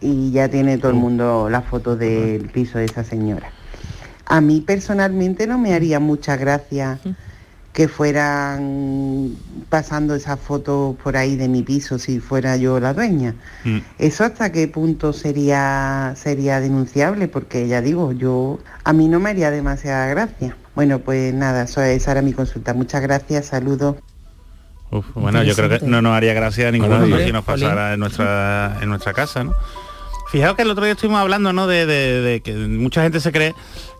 y ya tiene todo el mundo las fotos del piso de esa señora. A mí personalmente no me haría mucha gracia que fueran pasando esas fotos por ahí de mi piso si fuera yo la dueña. ¿Eso hasta qué punto sería sería denunciable? Porque ya digo, yo a mí no me haría demasiada gracia. Bueno, pues nada, eso- esa era mi consulta. Muchas gracias, saludos. Uf, bueno, yo creo que no nos haría gracia a ninguno Hombre, si nos pasara en nuestra, en nuestra casa, ¿no? Fijaos que el otro día estuvimos hablando, ¿no? De, de- de que mucha gente se cree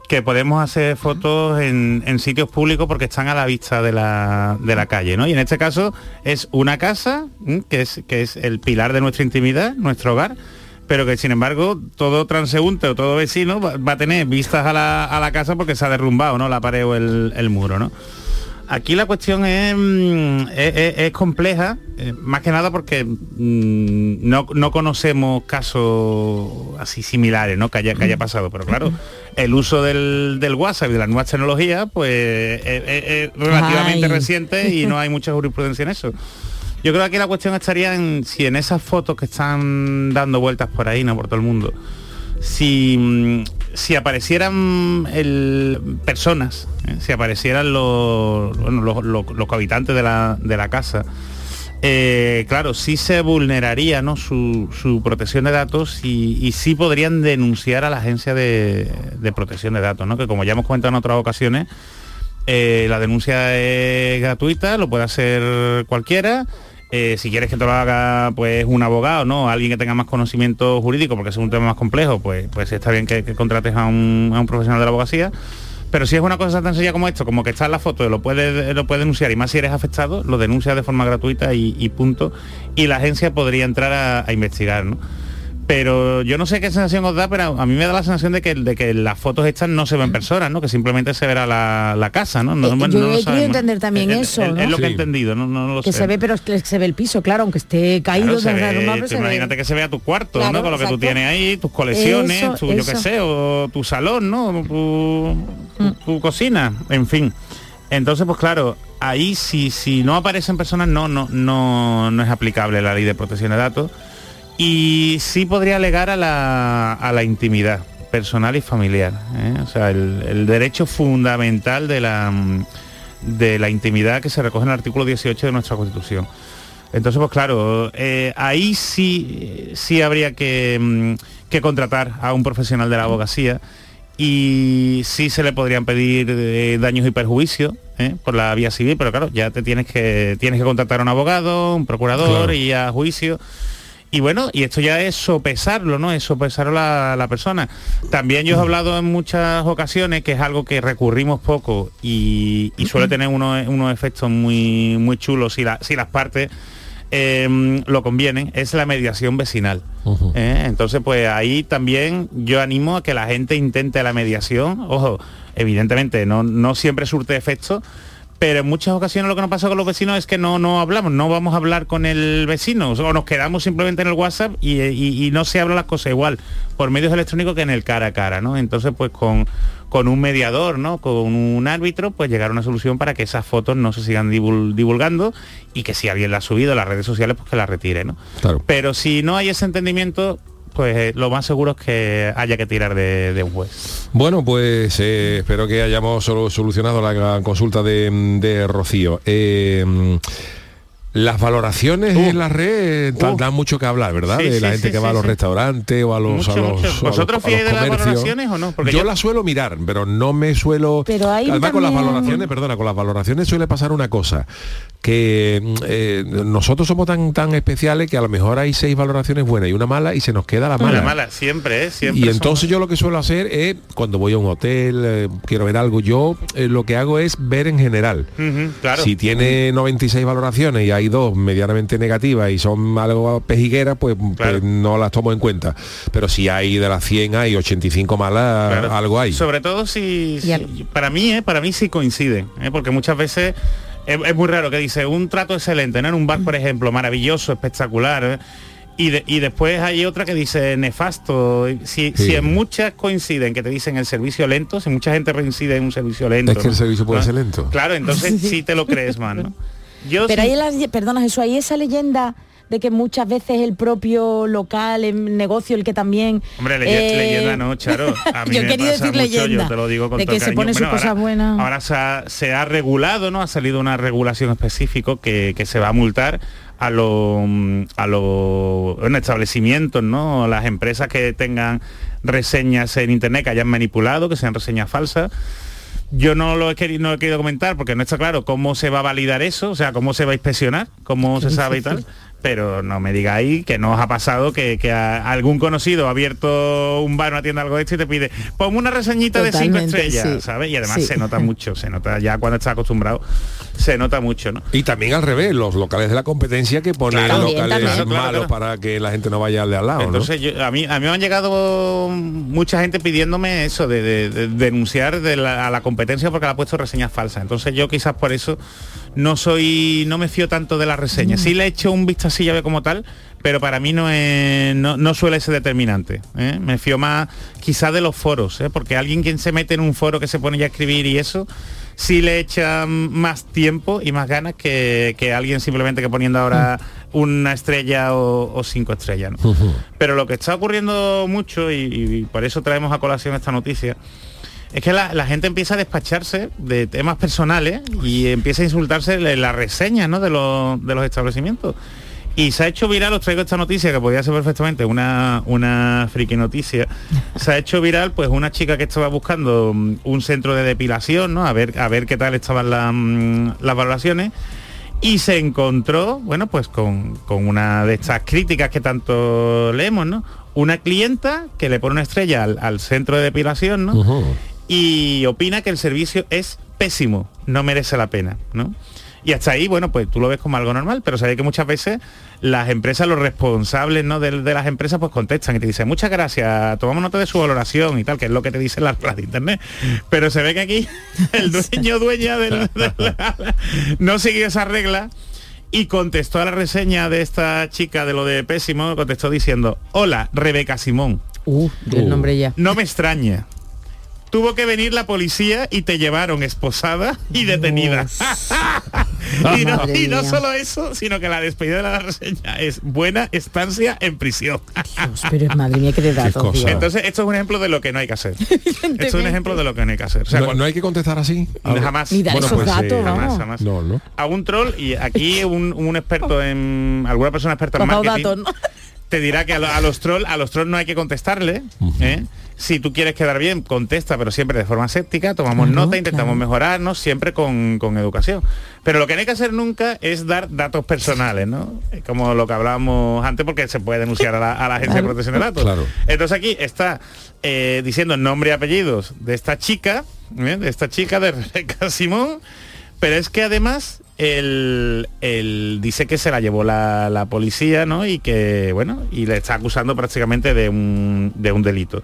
que podemos hacer fotos en, sitios públicos porque están a la vista de la, de la calle, ¿no? Y en este caso es una casa, que es, que es el pilar de nuestra intimidad, nuestro hogar, pero que sin embargo todo transeúnte o todo vecino va, va a tener vistas a la, a la casa porque se ha derrumbado, ¿no? La pared o el, el muro, ¿no? Aquí la cuestión es, mm, es, compleja, eh, más que nada porque mm, no, no conocemos casos así similares, ¿no? Que haya, que haya pasado. Pero claro, el uso del, del WhatsApp y de las nuevas tecnologías, pues es, relativamente Ay. reciente y no hay mucha jurisprudencia en eso. Yo creo que aquí la cuestión estaría en si en esas fotos que están dando vueltas por ahí, no por todo el mundo, si, mm, si aparecieran el, personas, ¿eh? si aparecieran los, bueno, los, los- cohabitantes de la, de la casa, eh, claro, sí se vulneraría ¿no? su, su protección de datos y, y sí podrían denunciar a la agencia de, de protección de datos, ¿no? que como ya hemos comentado en otras ocasiones, eh, la denuncia es gratuita, lo puede hacer cualquiera. Eh, si quieres que te lo haga pues un abogado, ¿no? Alguien que tenga más conocimiento jurídico, porque es un tema más complejo, pues, pues está bien que, contrates a un, a un profesional de la abogacía. Pero si es una cosa tan sencilla como esto, como que está en la foto, lo puedes lo puedes denunciar y más si eres afectado, lo denuncias de forma gratuita y, y punto. Y la agencia podría entrar a, a investigar, ¿no? Pero yo no sé qué sensación os da, pero a mí me da la sensación de que, de que las fotos estas no se ven personas, ¿no? Que simplemente se verá la, la casa, ¿no? No- Eh, no yo lo he querido sabemos. entender también Es- eso, es- ¿no? Es lo que he Sí. entendido, no, no lo que sé. se ve, pero es que se ve el piso, claro, aunque esté caído Claro, se ve- ve- imagínate que se vea tu cuarto, Claro, ¿no? Con lo que tú tienes ahí, tus colecciones, Eso, tu, yo qué eso. sé, o tu salón, ¿no? Tu, tu- tu cocina, en fin. Entonces, pues claro, ahí si, si no aparecen personas no, no, no, no es aplicable la ley de protección de datos y sí podría alegar a la, a la intimidad personal y familiar. ¿eh? O sea, el, el derecho fundamental de la, mm, de la intimidad que se recoge en el artículo 18 de nuestra Constitución. Entonces, pues claro, eh, ahí sí, sí habría que, mm, que contratar a un profesional de la abogacía y sí se le podrían pedir eh, daños y perjuicios por la vía civil, pero claro, ya te tienes que tienes que contratar a un abogado, un procurador Claro. y a juicio. Y bueno, y esto ya es sopesarlo, ¿no? Es sopesar a la, la persona. También yo he hablado en muchas ocasiones que es algo que recurrimos poco y, y suele tener unos, unos efectos muy, muy chulos si, la- si las partes eh, lo convienen, es la mediación vecinal. ¿eh? Entonces, pues ahí también yo animo a que la gente intente la mediación. Ojo, evidentemente no, no siempre surte efecto, pero en muchas ocasiones lo que nos pasa con los vecinos es que no, no hablamos, no vamos a hablar con el vecino, o nos quedamos simplemente en el WhatsApp y, y- y no se hablan las cosas igual por medios electrónicos que en el cara a cara, ¿no? Entonces, pues con, con un mediador, ¿no? Con un árbitro, pues llegar a una solución para que esas fotos no se sigan divul- divulgando y que si alguien la ha subido a las redes sociales, pues que la retire, ¿no? Claro. Pero si no hay ese entendimiento, pues eh, lo más seguro es que haya que tirar de, de un juez. Bueno, pues eh, espero que hayamos solo solucionado la consulta de, de Rocío. Eh, las valoraciones en la red dan- dan mucho que hablar, ¿verdad? Uh. Sí, de la sí, gente sí, que va sí, a los sí. restaurantes o a los, Mucho, a los, a ¿Vosotros fiáis de las comercios. valoraciones o no? Porque yo yo- las suelo mirar, pero no me suelo. Pero hay Además con las también- valoraciones, perdona, con las valoraciones suele pasar una cosa que mm, eh, nosotros somos tan tan especiales que a lo mejor hay seis valoraciones buenas y una mala y se nos queda la mala. Mala, mala, siempre, ¿eh? Siempre Y entonces yo lo que suelo hacer es, cuando voy a un hotel, eh, quiero ver algo, yo eh, lo que hago es ver en general. Ujú, claro. Si tiene 96 valoraciones y hay dos medianamente negativas y son algo pejigueras, pues, pues no las tomo en cuenta. Pero si hay de las 100 hay 85 malas, Claro. algo hay. Sobre todo si, si- para mí, ¿eh? para mí sí coinciden, ¿eh? porque muchas veces es, es muy raro que dice un trato excelente, ¿no? En un bar, por ejemplo, maravilloso, espectacular. Y, de- y después hay otra que dice nefasto. Si, Sí. si en muchas coinciden que te dicen el servicio lento, si mucha gente coincide en un servicio lento. Es que ¿no? el servicio puede ¿No? ser lento. Claro, entonces sí te lo crees más, ¿no? Yo Pero sí- hay las, perdona Jesús, hay esa leyenda de que muchas veces el propio local, el negocio, el que también... Hombre, eh, leyenda no, Charo. A mí yo me quería pasa decir mucho, leyenda, yo te lo digo con de que se pone sus Bueno, cosas ahora- buenas. Ahora se ha, se ha regulado, ¿no? Ha salido una regulación específica que, que se va a multar a los a los bueno, establecimientos, ¿no? Las empresas que tengan reseñas en internet que hayan manipulado, que sean reseñas falsas. Yo no lo he querido, no he querido comentar porque no está claro cómo se va a validar eso, o sea, cómo se va a inspeccionar, cómo se sabe y tal. Pero no me digáis que no os ha pasado que, que a- algún conocido ha abierto un bar, una tienda, algo de esto y te pide, ponme una reseñita de cinco estrellas, sí. ¿sabes? Y además Sí. se nota mucho, se nota ya cuando estás acostumbrado, se nota mucho, ¿no? Y también al revés, los locales de la competencia que ponen Claro, locales también, claro, claro, malos claro. para que la gente no vaya al de al lado. ¿no? Entonces yo- a mí a mí me han llegado mucha gente pidiéndome eso de, de- de denunciar de la- a la competencia porque le ha puesto reseñas falsas. Entonces yo quizás por eso no soy no me fío tanto de las reseñas. Sí le he hecho un vistacillo ver como tal, pero para mí no es no, no suele ser determinante. ¿eh? Me fío más quizás de los foros, ¿eh? porque alguien quien se mete en un foro que se pone ya a escribir y eso sí le echa más tiempo y más ganas que, que alguien simplemente que poniendo ahora una estrella o, o cinco estrellas. ¿no? Pero lo que está ocurriendo mucho, y, y por eso traemos a colación esta noticia, es que la, la gente empieza a despacharse de temas personales y empieza a insultarse en la reseña ¿no? de, los, de los establecimientos. Y se ha hecho viral, os traigo esta noticia que podría ser perfectamente una, una friki noticia. Se ha hecho viral pues una chica que estaba buscando mm, un centro de depilación, ¿no? A ver, a ver qué tal estaban la, mm, las valoraciones. Y se encontró, bueno, pues con, con una de estas críticas que tanto leemos, ¿no? Una clienta que le pone una estrella al, al centro de depilación, ¿no? Y opina que el servicio es pésimo, no merece la pena, ¿no? Y hasta ahí, bueno, pues tú lo ves como algo normal, pero sabes que muchas veces las empresas, los responsables ¿no? de, de las empresas, pues contestan y te dicen, muchas gracias, tomamos nota de su valoración y tal, que es lo que te dicen las de internet. Pero se ve que aquí el dueño dueña del, del- no siguió esa regla y contestó a la reseña de esta chica de lo de pésimo, contestó diciendo, hola, Rebeca Simón. Uh, el nombre ya. No me extraña. Tuvo que venir la policía y te llevaron esposada y detenida. y, no, y no solo eso, sino que la despedida de la reseña es buena estancia en prisión. Pero madre mía, qué de datos. tío. Entonces, esto es un ejemplo de lo que no hay que hacer. Esto es un ejemplo de lo que no hay que hacer. O sea, no, cuando- no hay que contestar así. jamás. Ni dar Bueno, esos pues, datos, eh. Jamás, jamás. No, no. a un troll y aquí un, un experto en alguna persona experta en marketing datos, ¿no? Te dirá que a, lo- a los troll a los troll no hay que contestarle ¿eh? si tú quieres quedar bien contesta pero siempre de forma séptica tomamos Claro, nota intentamos claro. mejorarnos siempre con, con educación pero lo que no hay que hacer nunca es dar datos personales no como lo que hablábamos antes porque se puede denunciar a la, a la agencia de protección de datos Claro. entonces aquí está eh, diciendo nombre y apellidos de esta chica, ¿eh? de esta chica de Rebeca Simón, pero es que además él, él dice que se la llevó la, la policía, ¿no? Y que, bueno, y le está acusando prácticamente de un, de un delito.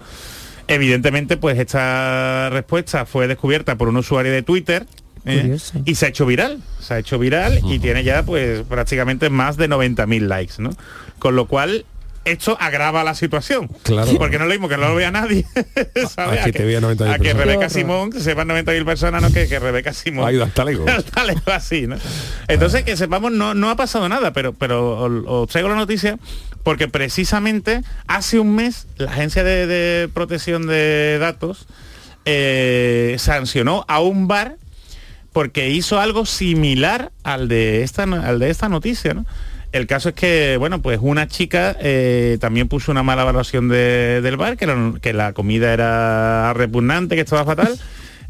Evidentemente, pues esta respuesta fue descubierta por un usuario de Twitter. ¿eh? Y se ha hecho viral, se ha hecho viral y tiene ya pues prácticamente más de 90.000 likes, ¿no? Con lo cual esto agrava la situación. Claro. Porque no es lo mismo que no lo vea nadie. ¿sabes? A que te vea 90.000 a que. Rebeca. Simón, que sepan 90.000 personas, no que, que Rebeca Simón. Ido hasta lejos. Hasta lejos, así, ¿no? Entonces, que sepamos, no, no ha pasado nada, pero, pero os, traigo la noticia porque precisamente hace un mes la Agencia de, de Protección de Datos eh, sancionó a un bar porque hizo algo similar al de esta, al de esta noticia, ¿no? El caso es que, bueno, pues una chica eh, también puso una mala evaluación de- del bar, que, era- que la comida era repugnante, que estaba fatal,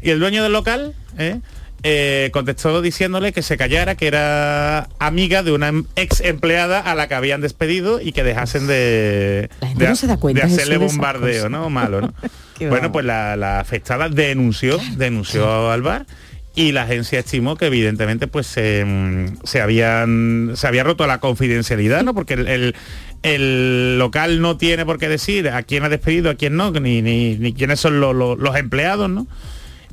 y el dueño del local ¿eh? Eh, contestó diciéndole que se callara, que era amiga de una ex empleada a la que habían despedido y que dejasen de, de, no se da cuenta, de hacerle bombardeo. ¿no? Malo, ¿no? Bueno, pues la, la afectada denunció, denunció al bar y la agencia estimó que evidentemente pues se, mm, se habían se había roto la confidencialidad, ¿no? Porque el, el- el local no tiene por qué decir a quién ha despedido, a quién no, ni, ni, ni quiénes son lo- lo- los empleados, ¿no?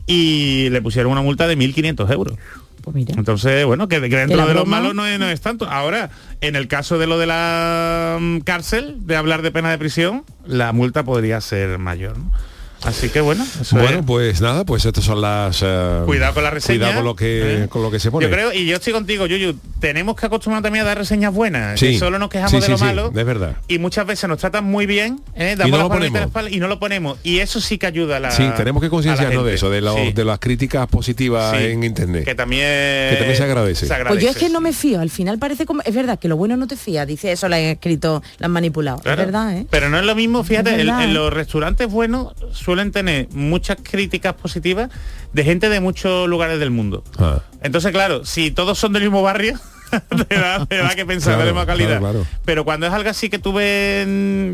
Y le pusieron una multa de 1.500 euros. Pues mira. Entonces, bueno, que, que dentro de los malos no es, no es tanto. Ahora, en el caso de lo de la mm, cárcel, de hablar de pena de prisión, la multa podría ser mayor. ¿no? Así que bueno, eso Bueno, es. pues nada, pues estas son las... eh, Cuidado con la reseña. Cuidado con lo que, ¿eh? con lo que se pone. Yo creo, y yo estoy contigo, Yuyu, tenemos que acostumbrarnos también a dar reseñas buenas, Sí. que solo nos quejamos Sí, de sí, lo sí, malo. es verdad. Y muchas veces nos tratan muy bien, ¿eh? damos no la lo ponemos. la espalda y no lo ponemos. Y eso sí que ayuda a la Sí, tenemos que concienciarnos la de eso, de, los- Sí. de las críticas positivas Sí. en internet. Que también, Que también se agradece. Pues yo es que no me fío, al final parece como... Es verdad que lo bueno no te fía, dice eso, lo han escrito, lo han manipulado. Claro. Es verdad, ¿eh? Pero no es lo mismo, fíjate, en, los restaurantes buenos suelen tener muchas críticas positivas de gente de muchos lugares del mundo. Ah. Entonces, claro, si todos son del mismo barrio, te da, te da que pensar Claro, de más calidad. claro, claro. Pero cuando es algo así que tú ves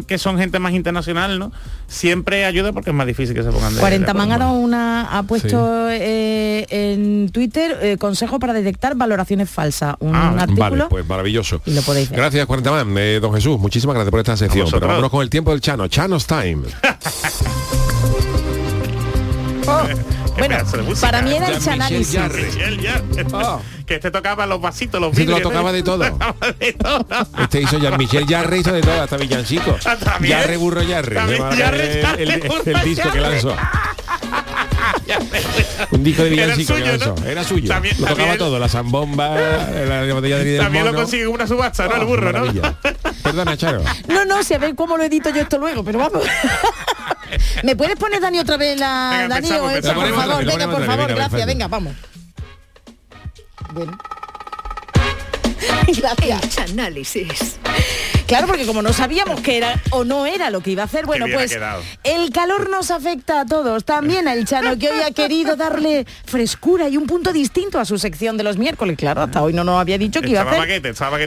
que son gente más internacional, ¿no? Siempre ayuda porque es más difícil que se pongan de 40 de man ha dado una ha puesto eh, en Twitter eh, consejo para detectar valoraciones falsas un Ah, artículo vale, pues maravilloso. y lo podéis ver. Gracias, 40 man. Eh, don Jesús, muchísimas gracias por esta sección. Pero vámonos con el tiempo del Chano. Chano's Time. Oh, bueno, para mí era el chanálisis. Ah. Que te tocaba los vasitos, los Sí, te lo vidrios, tocaba de todo. de todo. Este hizo ya Michel Yarre hizo de todo, hasta Villancico. También. Yarre Burro Yarre. Se Yarre, el, el- el disco que lanzó. Un disco de Era Villancico suyo, que lanzó. ¿no? Era suyo. También- lo tocaba también- todo, la zambomba, la botella de También lo consigue una subasta, ¿no? El Oh, burro, ¿no? Perdona, Charo. No, no, si a ver cómo lo edito yo esto luego, pero vamos. ¿Me puedes poner Dani otra vez la Venga, Dani empezamos, o esa, empezamos. por favor? Venga, por favor, venga, gracias, perfecto. venga, vamos. Bueno. Gracias. El Chanálisis. Claro, porque como no sabíamos que era o no era lo que iba a hacer, bueno, pues quedado. el calor nos afecta a todos, también al Chano, que hoy ha querido darle frescura y un punto distinto a su sección de los miércoles. Claro, hasta hoy no nos había dicho que iba a hacer.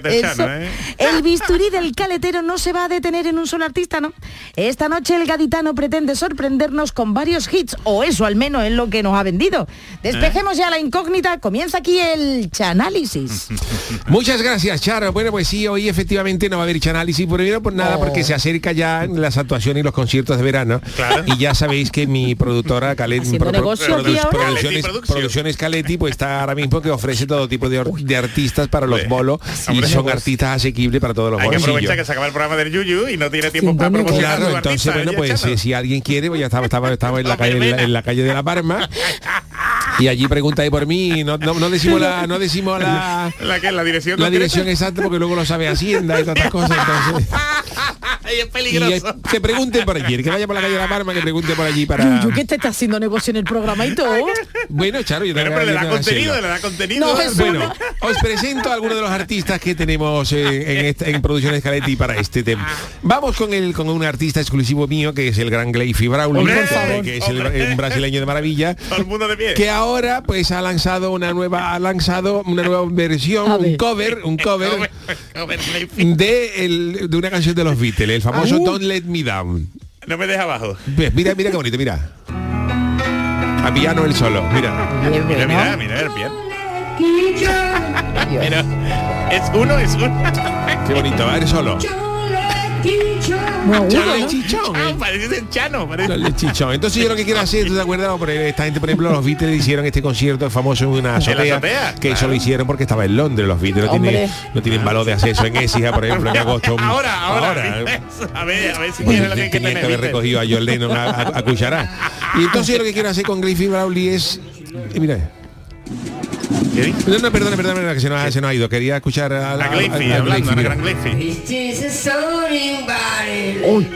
el. Chano, ¿eh? El bisturí del caletero no se va a detener en un solo artista, ¿no? Esta noche el gaditano pretende sorprendernos con varios hits, o eso al menos es lo que nos ha vendido. Despejemos ya la incógnita, comienza aquí el chanálisis. Muchas gracias, Charo. Bueno, pues sí, hoy efectivamente no va a haber análisis primero por nada, Oh. porque se acerca ya las actuaciones y los conciertos de verano. Y ya sabéis que mi productora Caletti, aquí ahora. producciones, Caletti, pues está ahora mismo que ofrece todo tipo de, or- de artistas para los bolos y hombre, son pues, artistas asequibles para todos los Hay que aprovechar que se acaba el programa del Yuyu y no tiene tiempo para promocionar Claro, entonces artista, bueno, ¿eh, pues eh, si alguien quiere, pues ya estaba, estaba, estaba en la calle en la, en la calle de la Parma y allí preguntáis por mí, no, no, no decimos la, no decimos la, ¿La qué? ¿La dirección la concreta? dirección exacta porque luego lo sabe Hacienda y todas estas cosas. então, Es y peligroso. eh, que pregunten por allí, el que vaya por la calle de la Parma, que pregunte por allí para. Yuyu, que te está haciendo negocio en el programa y todo. Bueno, Charo, yo Pero, pero le yo da contenido, hacerlo. le da contenido. No, Bueno, os presento a algunos de los artistas que tenemos eh, en, esta- en Producciones Caletti para este tema. Vamos con el con un artista exclusivo mío que es el gran Gleifi Brauli, Hombre, que, es el, el brasileño de maravilla. Todo el mundo de pie. que ahora pues ha lanzado una nueva ha lanzado una nueva versión un ver. cover un cover Cover, cover, de, el- de una canción de los Beatles el famoso Ah. Don't Let Me Down No me deja abajo. Ves, mira mira qué bonito mira a piano el solo mira Bien, Mira, mira, mira el pie. Pero es uno, es uno. qué bonito va el solo Muy agudo, Chano ¿no? Chichón, Ah, ¿eh? parece el Chano. Parece... Chichón. Entonces yo lo que quiero hacer, ¿tú te acuerdas? Porque esta gente, por ejemplo, los Beatles hicieron este concierto famoso en una azotea, azotea? que eso Claro. lo hicieron porque estaba en Londres, los Beatles no, tienen, no tienen valor de acceso en Écija, por ejemplo, en agosto. Ahora, ahora. Ahora. A ver, a ver si lo que hay que tenía que tener. haber ¿viste? recogido a John Lennon a, a, a cuchará. Y entonces yo lo que quiero hacer con Griffith Brawley es... Mira, ¿Qué no, no, perdona, perdona, perdona, que se nos, ha, se nos ha ido. Quería escuchar a, La Gleifi, hablando, la gran Gleifi.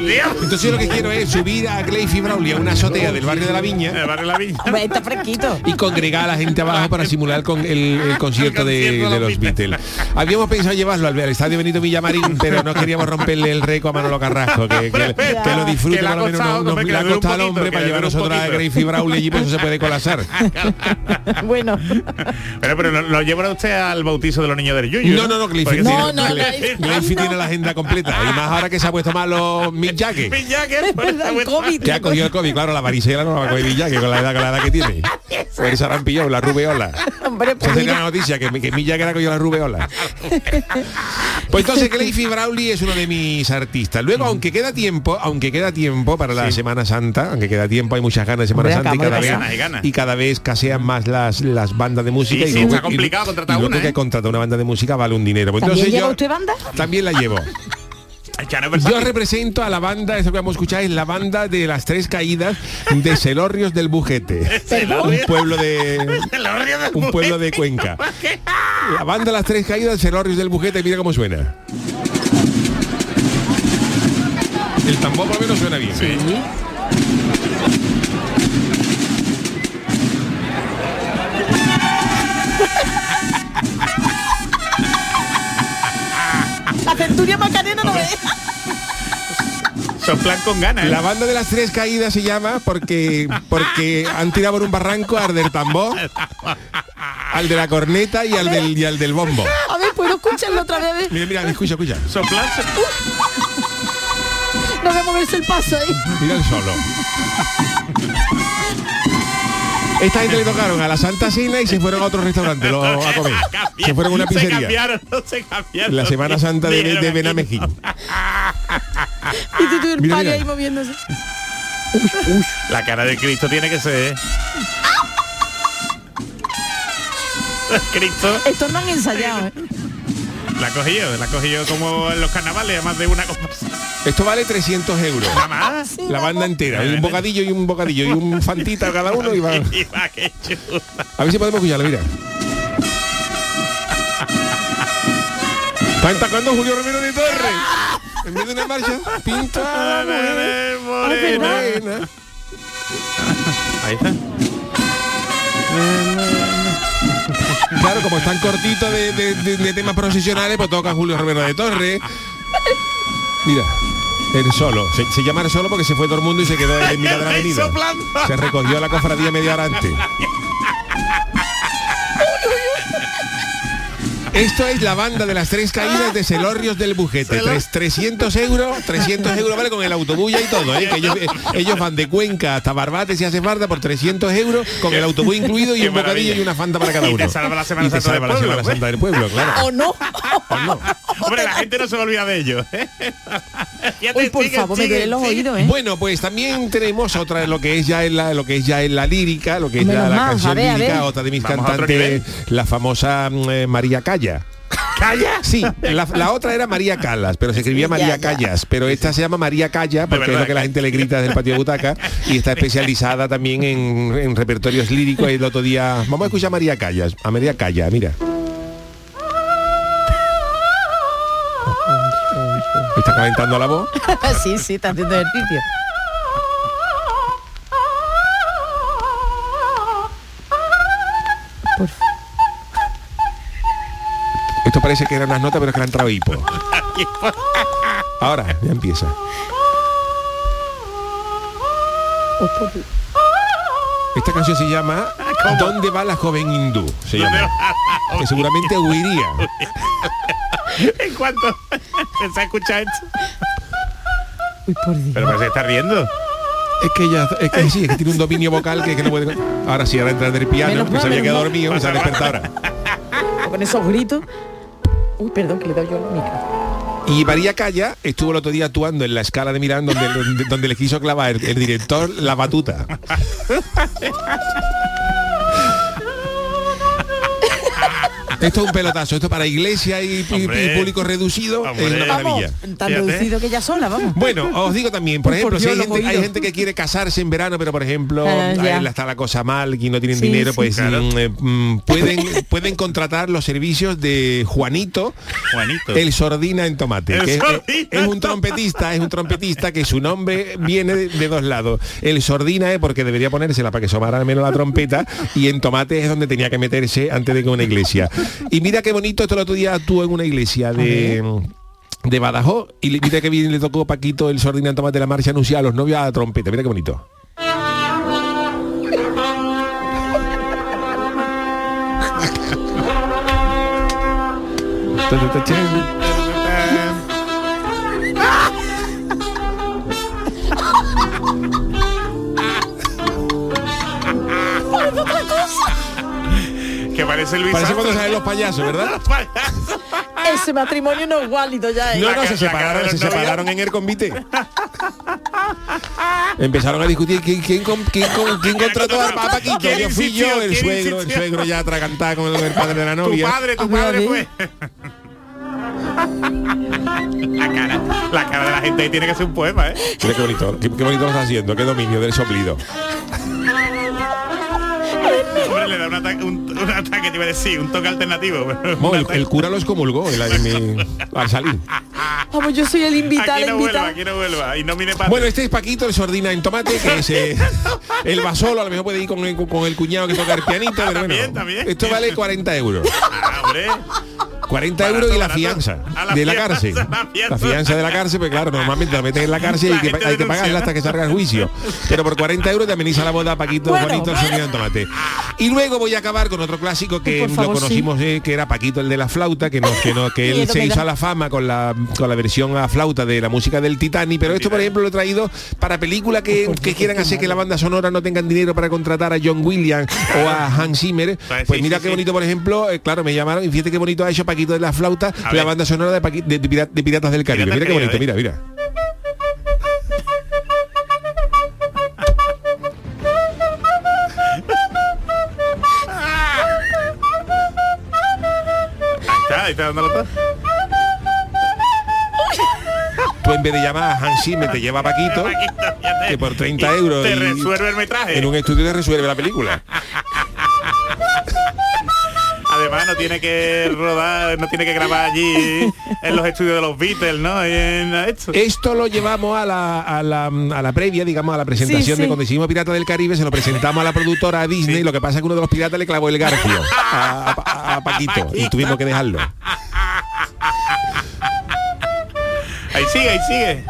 Dios. Entonces yo lo que quiero es subir a Gleifi Brawley a una azotea del barrio de la Viña El barrio de la Viña. Está fresquito. y congregar a la gente abajo para simular con el, el concierto de, los Beatles. Habíamos pensado llevarlo al, al estadio Benito Villamarín, pero no queríamos romperle el réco a Manolo Carrasco, que, que- que lo disfrute por lo menos costado, no- no- hombre, que le ha costado al hombre para le llevar nosotros a. Gracie Brawley allí, pues eso se puede colapsar. Bueno. Pero, pero lo, llevará usted al bautizo de los niños del Yuyu. No, no, no, tiene, No, no, tiene la agenda completa. Y más ahora que se ha puesto malo Mick Jagger. Mick Jagger, Es por verdad, esa el vuelta. COVID. Que ha cogido el COVID, claro, la varicela no la va a coger Mick Jagger con la edad, con la edad que tiene. Por esa rampillón, la rubeola. Hombre, Esa pues sería mira. la noticia, que, que Mick Jagger ha cogido la rubeola. Pues entonces Gleifi Brawley es uno de mis artistas. Luego, aunque queda tiempo, aunque queda tiempo para la Semana Santa, aunque queda tiempo, hay muchas ganas de Semana Hombre, Santa y cada, vez, y cada vez casean más las, las bandas de música. Sí, y sí, luego, está complicado y- contratar y luego una, que ¿eh? contratar una banda de música vale un dinero. Pues ¿También entonces lleva yo usted banda? también la llevo. Yo represento a la banda, esto que vamos a escuchar es la banda de las tres caídas de Celorrios del Bujete. un pueblo de un pueblo de. Cuenca. La banda Las Tres Caídas, Celorrios del Bujete, mira cómo suena. El tambor por lo menos suena bien. ¿eh? La centuria macarena no con ganas. ¿eh? La banda de las tres caídas se llama porque porque han tirado por un barranco al del tambor, al de la corneta y al del y al del bombo. A ver, ¿puedo escucharlo otra vez? Mira, mira, escucha, escucha. Soplan. No voy a moverse el paso ahí. Mira el solo. Esta gente le tocaron a la Santa Cena y se fueron a otro restaurante lo- a comer. Se fueron a una Se pizzería. cambiaron, no se cambiaron. La Semana Santa de, de. Y tú, tú el Mira, ahí moviéndose. La cara de Cristo tiene que ser. ¿eh? Cristo Estos no han ensayado, ¿eh? la ha cogido, la ha cogido como en los carnavales, además de una cosa. Esto vale 300 euros. Nada más. La banda entera. Y un bocadillo y un bocadillo y un fantita cada uno y va. A ver si podemos escucharlo, mira. Están tocando Julio Romero de Torres. En vez de una marcha, pinta Morena. morena. Ahí está. Claro, como están cortitos de, de- de- de temas profesionales, pues toca Julio Romero de Torres. Mira. El solo. Se, se llama el solo porque se fue todo el mundo y se quedó en mitad de la avenida. Se recogió la cofradía media hora antes. Esto es la banda de las tres caídas de Celorrios del Bujete. Tres- 300 euros, 300 euros vale con el autobús ya y todo, ¿eh? que ellos, eh, ellos van de Cuenca hasta Barbate si hace falta por 300 euros con el autobús incluido y Qué un bocadillo maravilla. y una fanta para cada Y uno. te salva la Semana Y Santa del salva la pueblo, Semana ¿eh? Santa del pueblo, claro. ¿O no? Hombre, la gente no se olvida de ello. ¿eh? Ya te Uy, por sigue, favor, me sigue, duelen los oídos, ¿eh? Bueno, pues también tenemos otra de lo que es ya en la lo que es ya en la lírica, lo que es ya Menos la mal, canción ver, lírica, otra de mis Vamos cantantes, la famosa mm, eh, María Calla. ¡Calla! Sí, la, la otra era María Calas, pero se escribía Sí, María ya, ya. Callas, pero esta se llama María Calla porque es lo que la gente le grita desde el patio de butaca y está especializada también en, en repertorios líricos. Y el otro día, vamos a escuchar a María Callas, a María Calla, mira. Está calentando la voz. sí, sí, está haciendo ejercicio. Por parece que eran unas notas, pero es que entrado hipo. Ahora, ya empieza. Esta canción se llama ¿Dónde va la joven hindú? Se llama. Que seguramente huiría. ¿En cuánto? ¿Se escucha esto? Uy, por Dios. Pero se está riendo. Es que ella, es que sí, es que tiene un dominio vocal que, que no puede. Ahora sí, ahora entra en el piano, Menos que mal, se había quedado dormido, se ha despertado ahora. Con esos gritos. Uy, perdón, que le he dado yo al micro. Y María Calla estuvo el otro día actuando en la escala de Milán donde, donde, donde le quiso clavar el, el director la batuta. Esto es un pelotazo, esto para iglesia y, público reducido es Hombre. una maravilla. Vamos, tan Fíjate. reducido que ya sola, vamos. Bueno, os digo también, por ejemplo, por si hay gente, hay oídos. gente que quiere casarse en verano, pero por ejemplo, Ah, ahí está la cosa mal, y no tienen Sí, dinero, sí. pues Claro. mm, eh, mm, pueden, pueden contratar los servicios de Juanito, Juanito. el sordina en tomate. El que es, un trompetista, es un trompetista que su nombre viene de, de dos lados. El sordina es porque debería ponérsela para que sonara menos la trompeta y en tomate es donde tenía que meterse antes de que una iglesia. Y mira qué bonito, esto el otro día actuó en una iglesia de de Badajoz. Y le- mira que bien le tocó Paquito el sordina en tomate la marcha anunciada a los novios a la trompeta, mira qué bonito. Que parece Luis Parece cuando salen los payasos, ¿verdad? Ese matrimonio no es válido ya. ¿eh? No, no, se separaron, se los separaron en el convite. Empezaron a discutir quién, quién, con- quién, quién contrató a, a Paquito. ¿Quién Yo fui insistió? yo, el ¿Quién suegro, el suegro ya atragantado con el, el padre de la Tu novia. padre, tu A ver, a padre fue. la cara, la cara de la gente ahí tiene que ser un poema, ¿eh? Mira qué bonito, qué, qué bonito lo está haciendo, qué dominio del soplido. Un, ataque, te iba a decir, un toque alternativo. Bueno, el, el cura lo excomulgó en mi- al salir. Vamos, yo soy el invitado, Aquí el no vuelva, aquí no vuelva. Y no mire para Bueno, este es Paquito, el sordina en tomate, que es eh, el basolo, a lo mejor puede ir con, el- con el cuñado que toca el pianito, pero bueno, También, también. esto vale 40 euros. Ah, hombre. 40 Barato, euros y la fianza A la de la cárcel. la fianza. La fianza de la cárcel, pues claro, normalmente la meten en la cárcel La y que, hay que pagarla hasta que salga el juicio. Pero por 40 euros te ameniza la boda Paquito Bueno, Juanito el bueno. sonido en tomate. Y luego voy a acabar con otro clásico que favor, lo conocimos, eh, que era Paquito el de la flauta, que no, que no, que él se hizo a la fama con la con la versión a flauta de la música del Titanic, pero esto por ejemplo lo he traído para películas que, que quieran hacer que la banda sonora no tengan dinero para contratar a John Williams o a Hans Zimmer. Pues Pues mira qué bonito, por ejemplo, eh, claro, me llamaron y fíjate qué bonito ha hecho Paquito de la flauta, A la ver. banda sonora de, Paqui- de- de Pira- de Piratas del Caribe. Piratas Mira qué bonito, mira, mira. Ahí está, ahí está. Tú en vez de llamar a Hans Zimmer te lleva a Paquito, que por 30 Y euros Te y- resuelve el metraje. en un estudio te resuelve la película. Además no tiene que rodar, no tiene que grabar allí en los estudios de los Beatles, ¿no? Y en esto. Esto lo llevamos a la, a la, a la previa, digamos, a la presentación Sí, sí. de cuando hicimos Pirata del Caribe, se lo presentamos a la productora a Disney, lo que pasa es que uno de los piratas le clavó el garfio a, a- a Paquito y tuvimos que dejarlo. Ahí sigue, y sigue.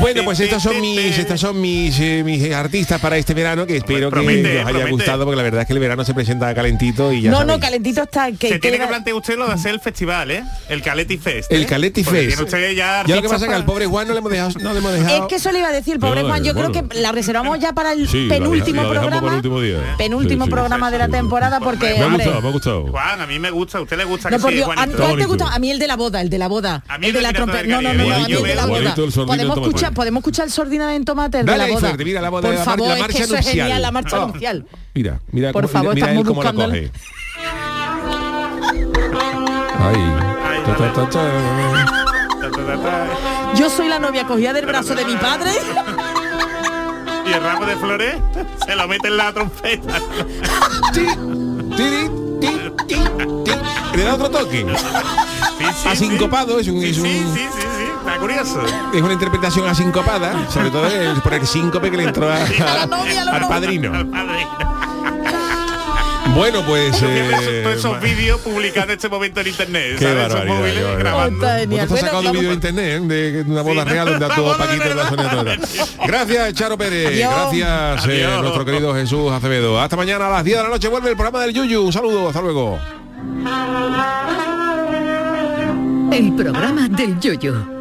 Bueno, pues estos son mis, estos son mis, eh, mis artistas para este verano que espero Promete, que os haya promete. gustado porque la verdad es que el verano se presenta calentito y ya No, sabéis. no, calentito está. Que, Se que tiene que plantear usted lo de hacer el festival, ¿eh? El Caleti Fest. El ¿eh? Caleti Fest. tiene usted ya Ya lo que pasa es que al pobre Juan no le hemos dejado, no le hemos dejado. Es que eso le iba a decir, pobre No, Juan. Yo bueno. creo que la reservamos ya para el Sí, penúltimo la programa. para el último día. Penúltimo Sí, sí, programa de la temporada porque, me ha gustado, me ha gustado. Juan, a mí me gusta, a usted le gusta No, que sí, Dios, a, Juanito. ¿cuál te gusta? A mí el de la boda, el de la boda. A mí el de la trompeta. No, no, no, a mí el de la boda. Podemos podemos escuchar el sordina en tomate de Dale la boda. fuerte, mira la boda, Por la mar- favor, la es marcha que eso es genial, la marcha nupcial. Mira, mira, Por cómo- favor, mira, él cómo coge. Ta, ta, ta, ta. Yo soy la novia cogida del brazo de mi padre. Y el ramo de flores se lo mete en la trompeta. Le da otro toque. Sí, sí, Asincopado es un, Sí, es un- sí, sí, sí, está curioso. es una interpretación asincopada, sobre todo el- por el síncope que le entró a- novia, al padrino. Al. Bueno, pues eh, todos esos vídeos publicados en este momento en internet, Qué ¿sabes? Esos móviles qué grabando. Has Bueno, sacado un vídeo de internet ¿eh? de, una boda Sí, real donde actuó Paquito de la. Gracias, Charo Pérez. Adiós. Gracias, eh, Adiós. nuestro querido Jesús Acevedo. Hasta mañana a las 10 de la noche vuelve el programa del Yuyu. Un saludo, hasta luego. El programa del Yoyo.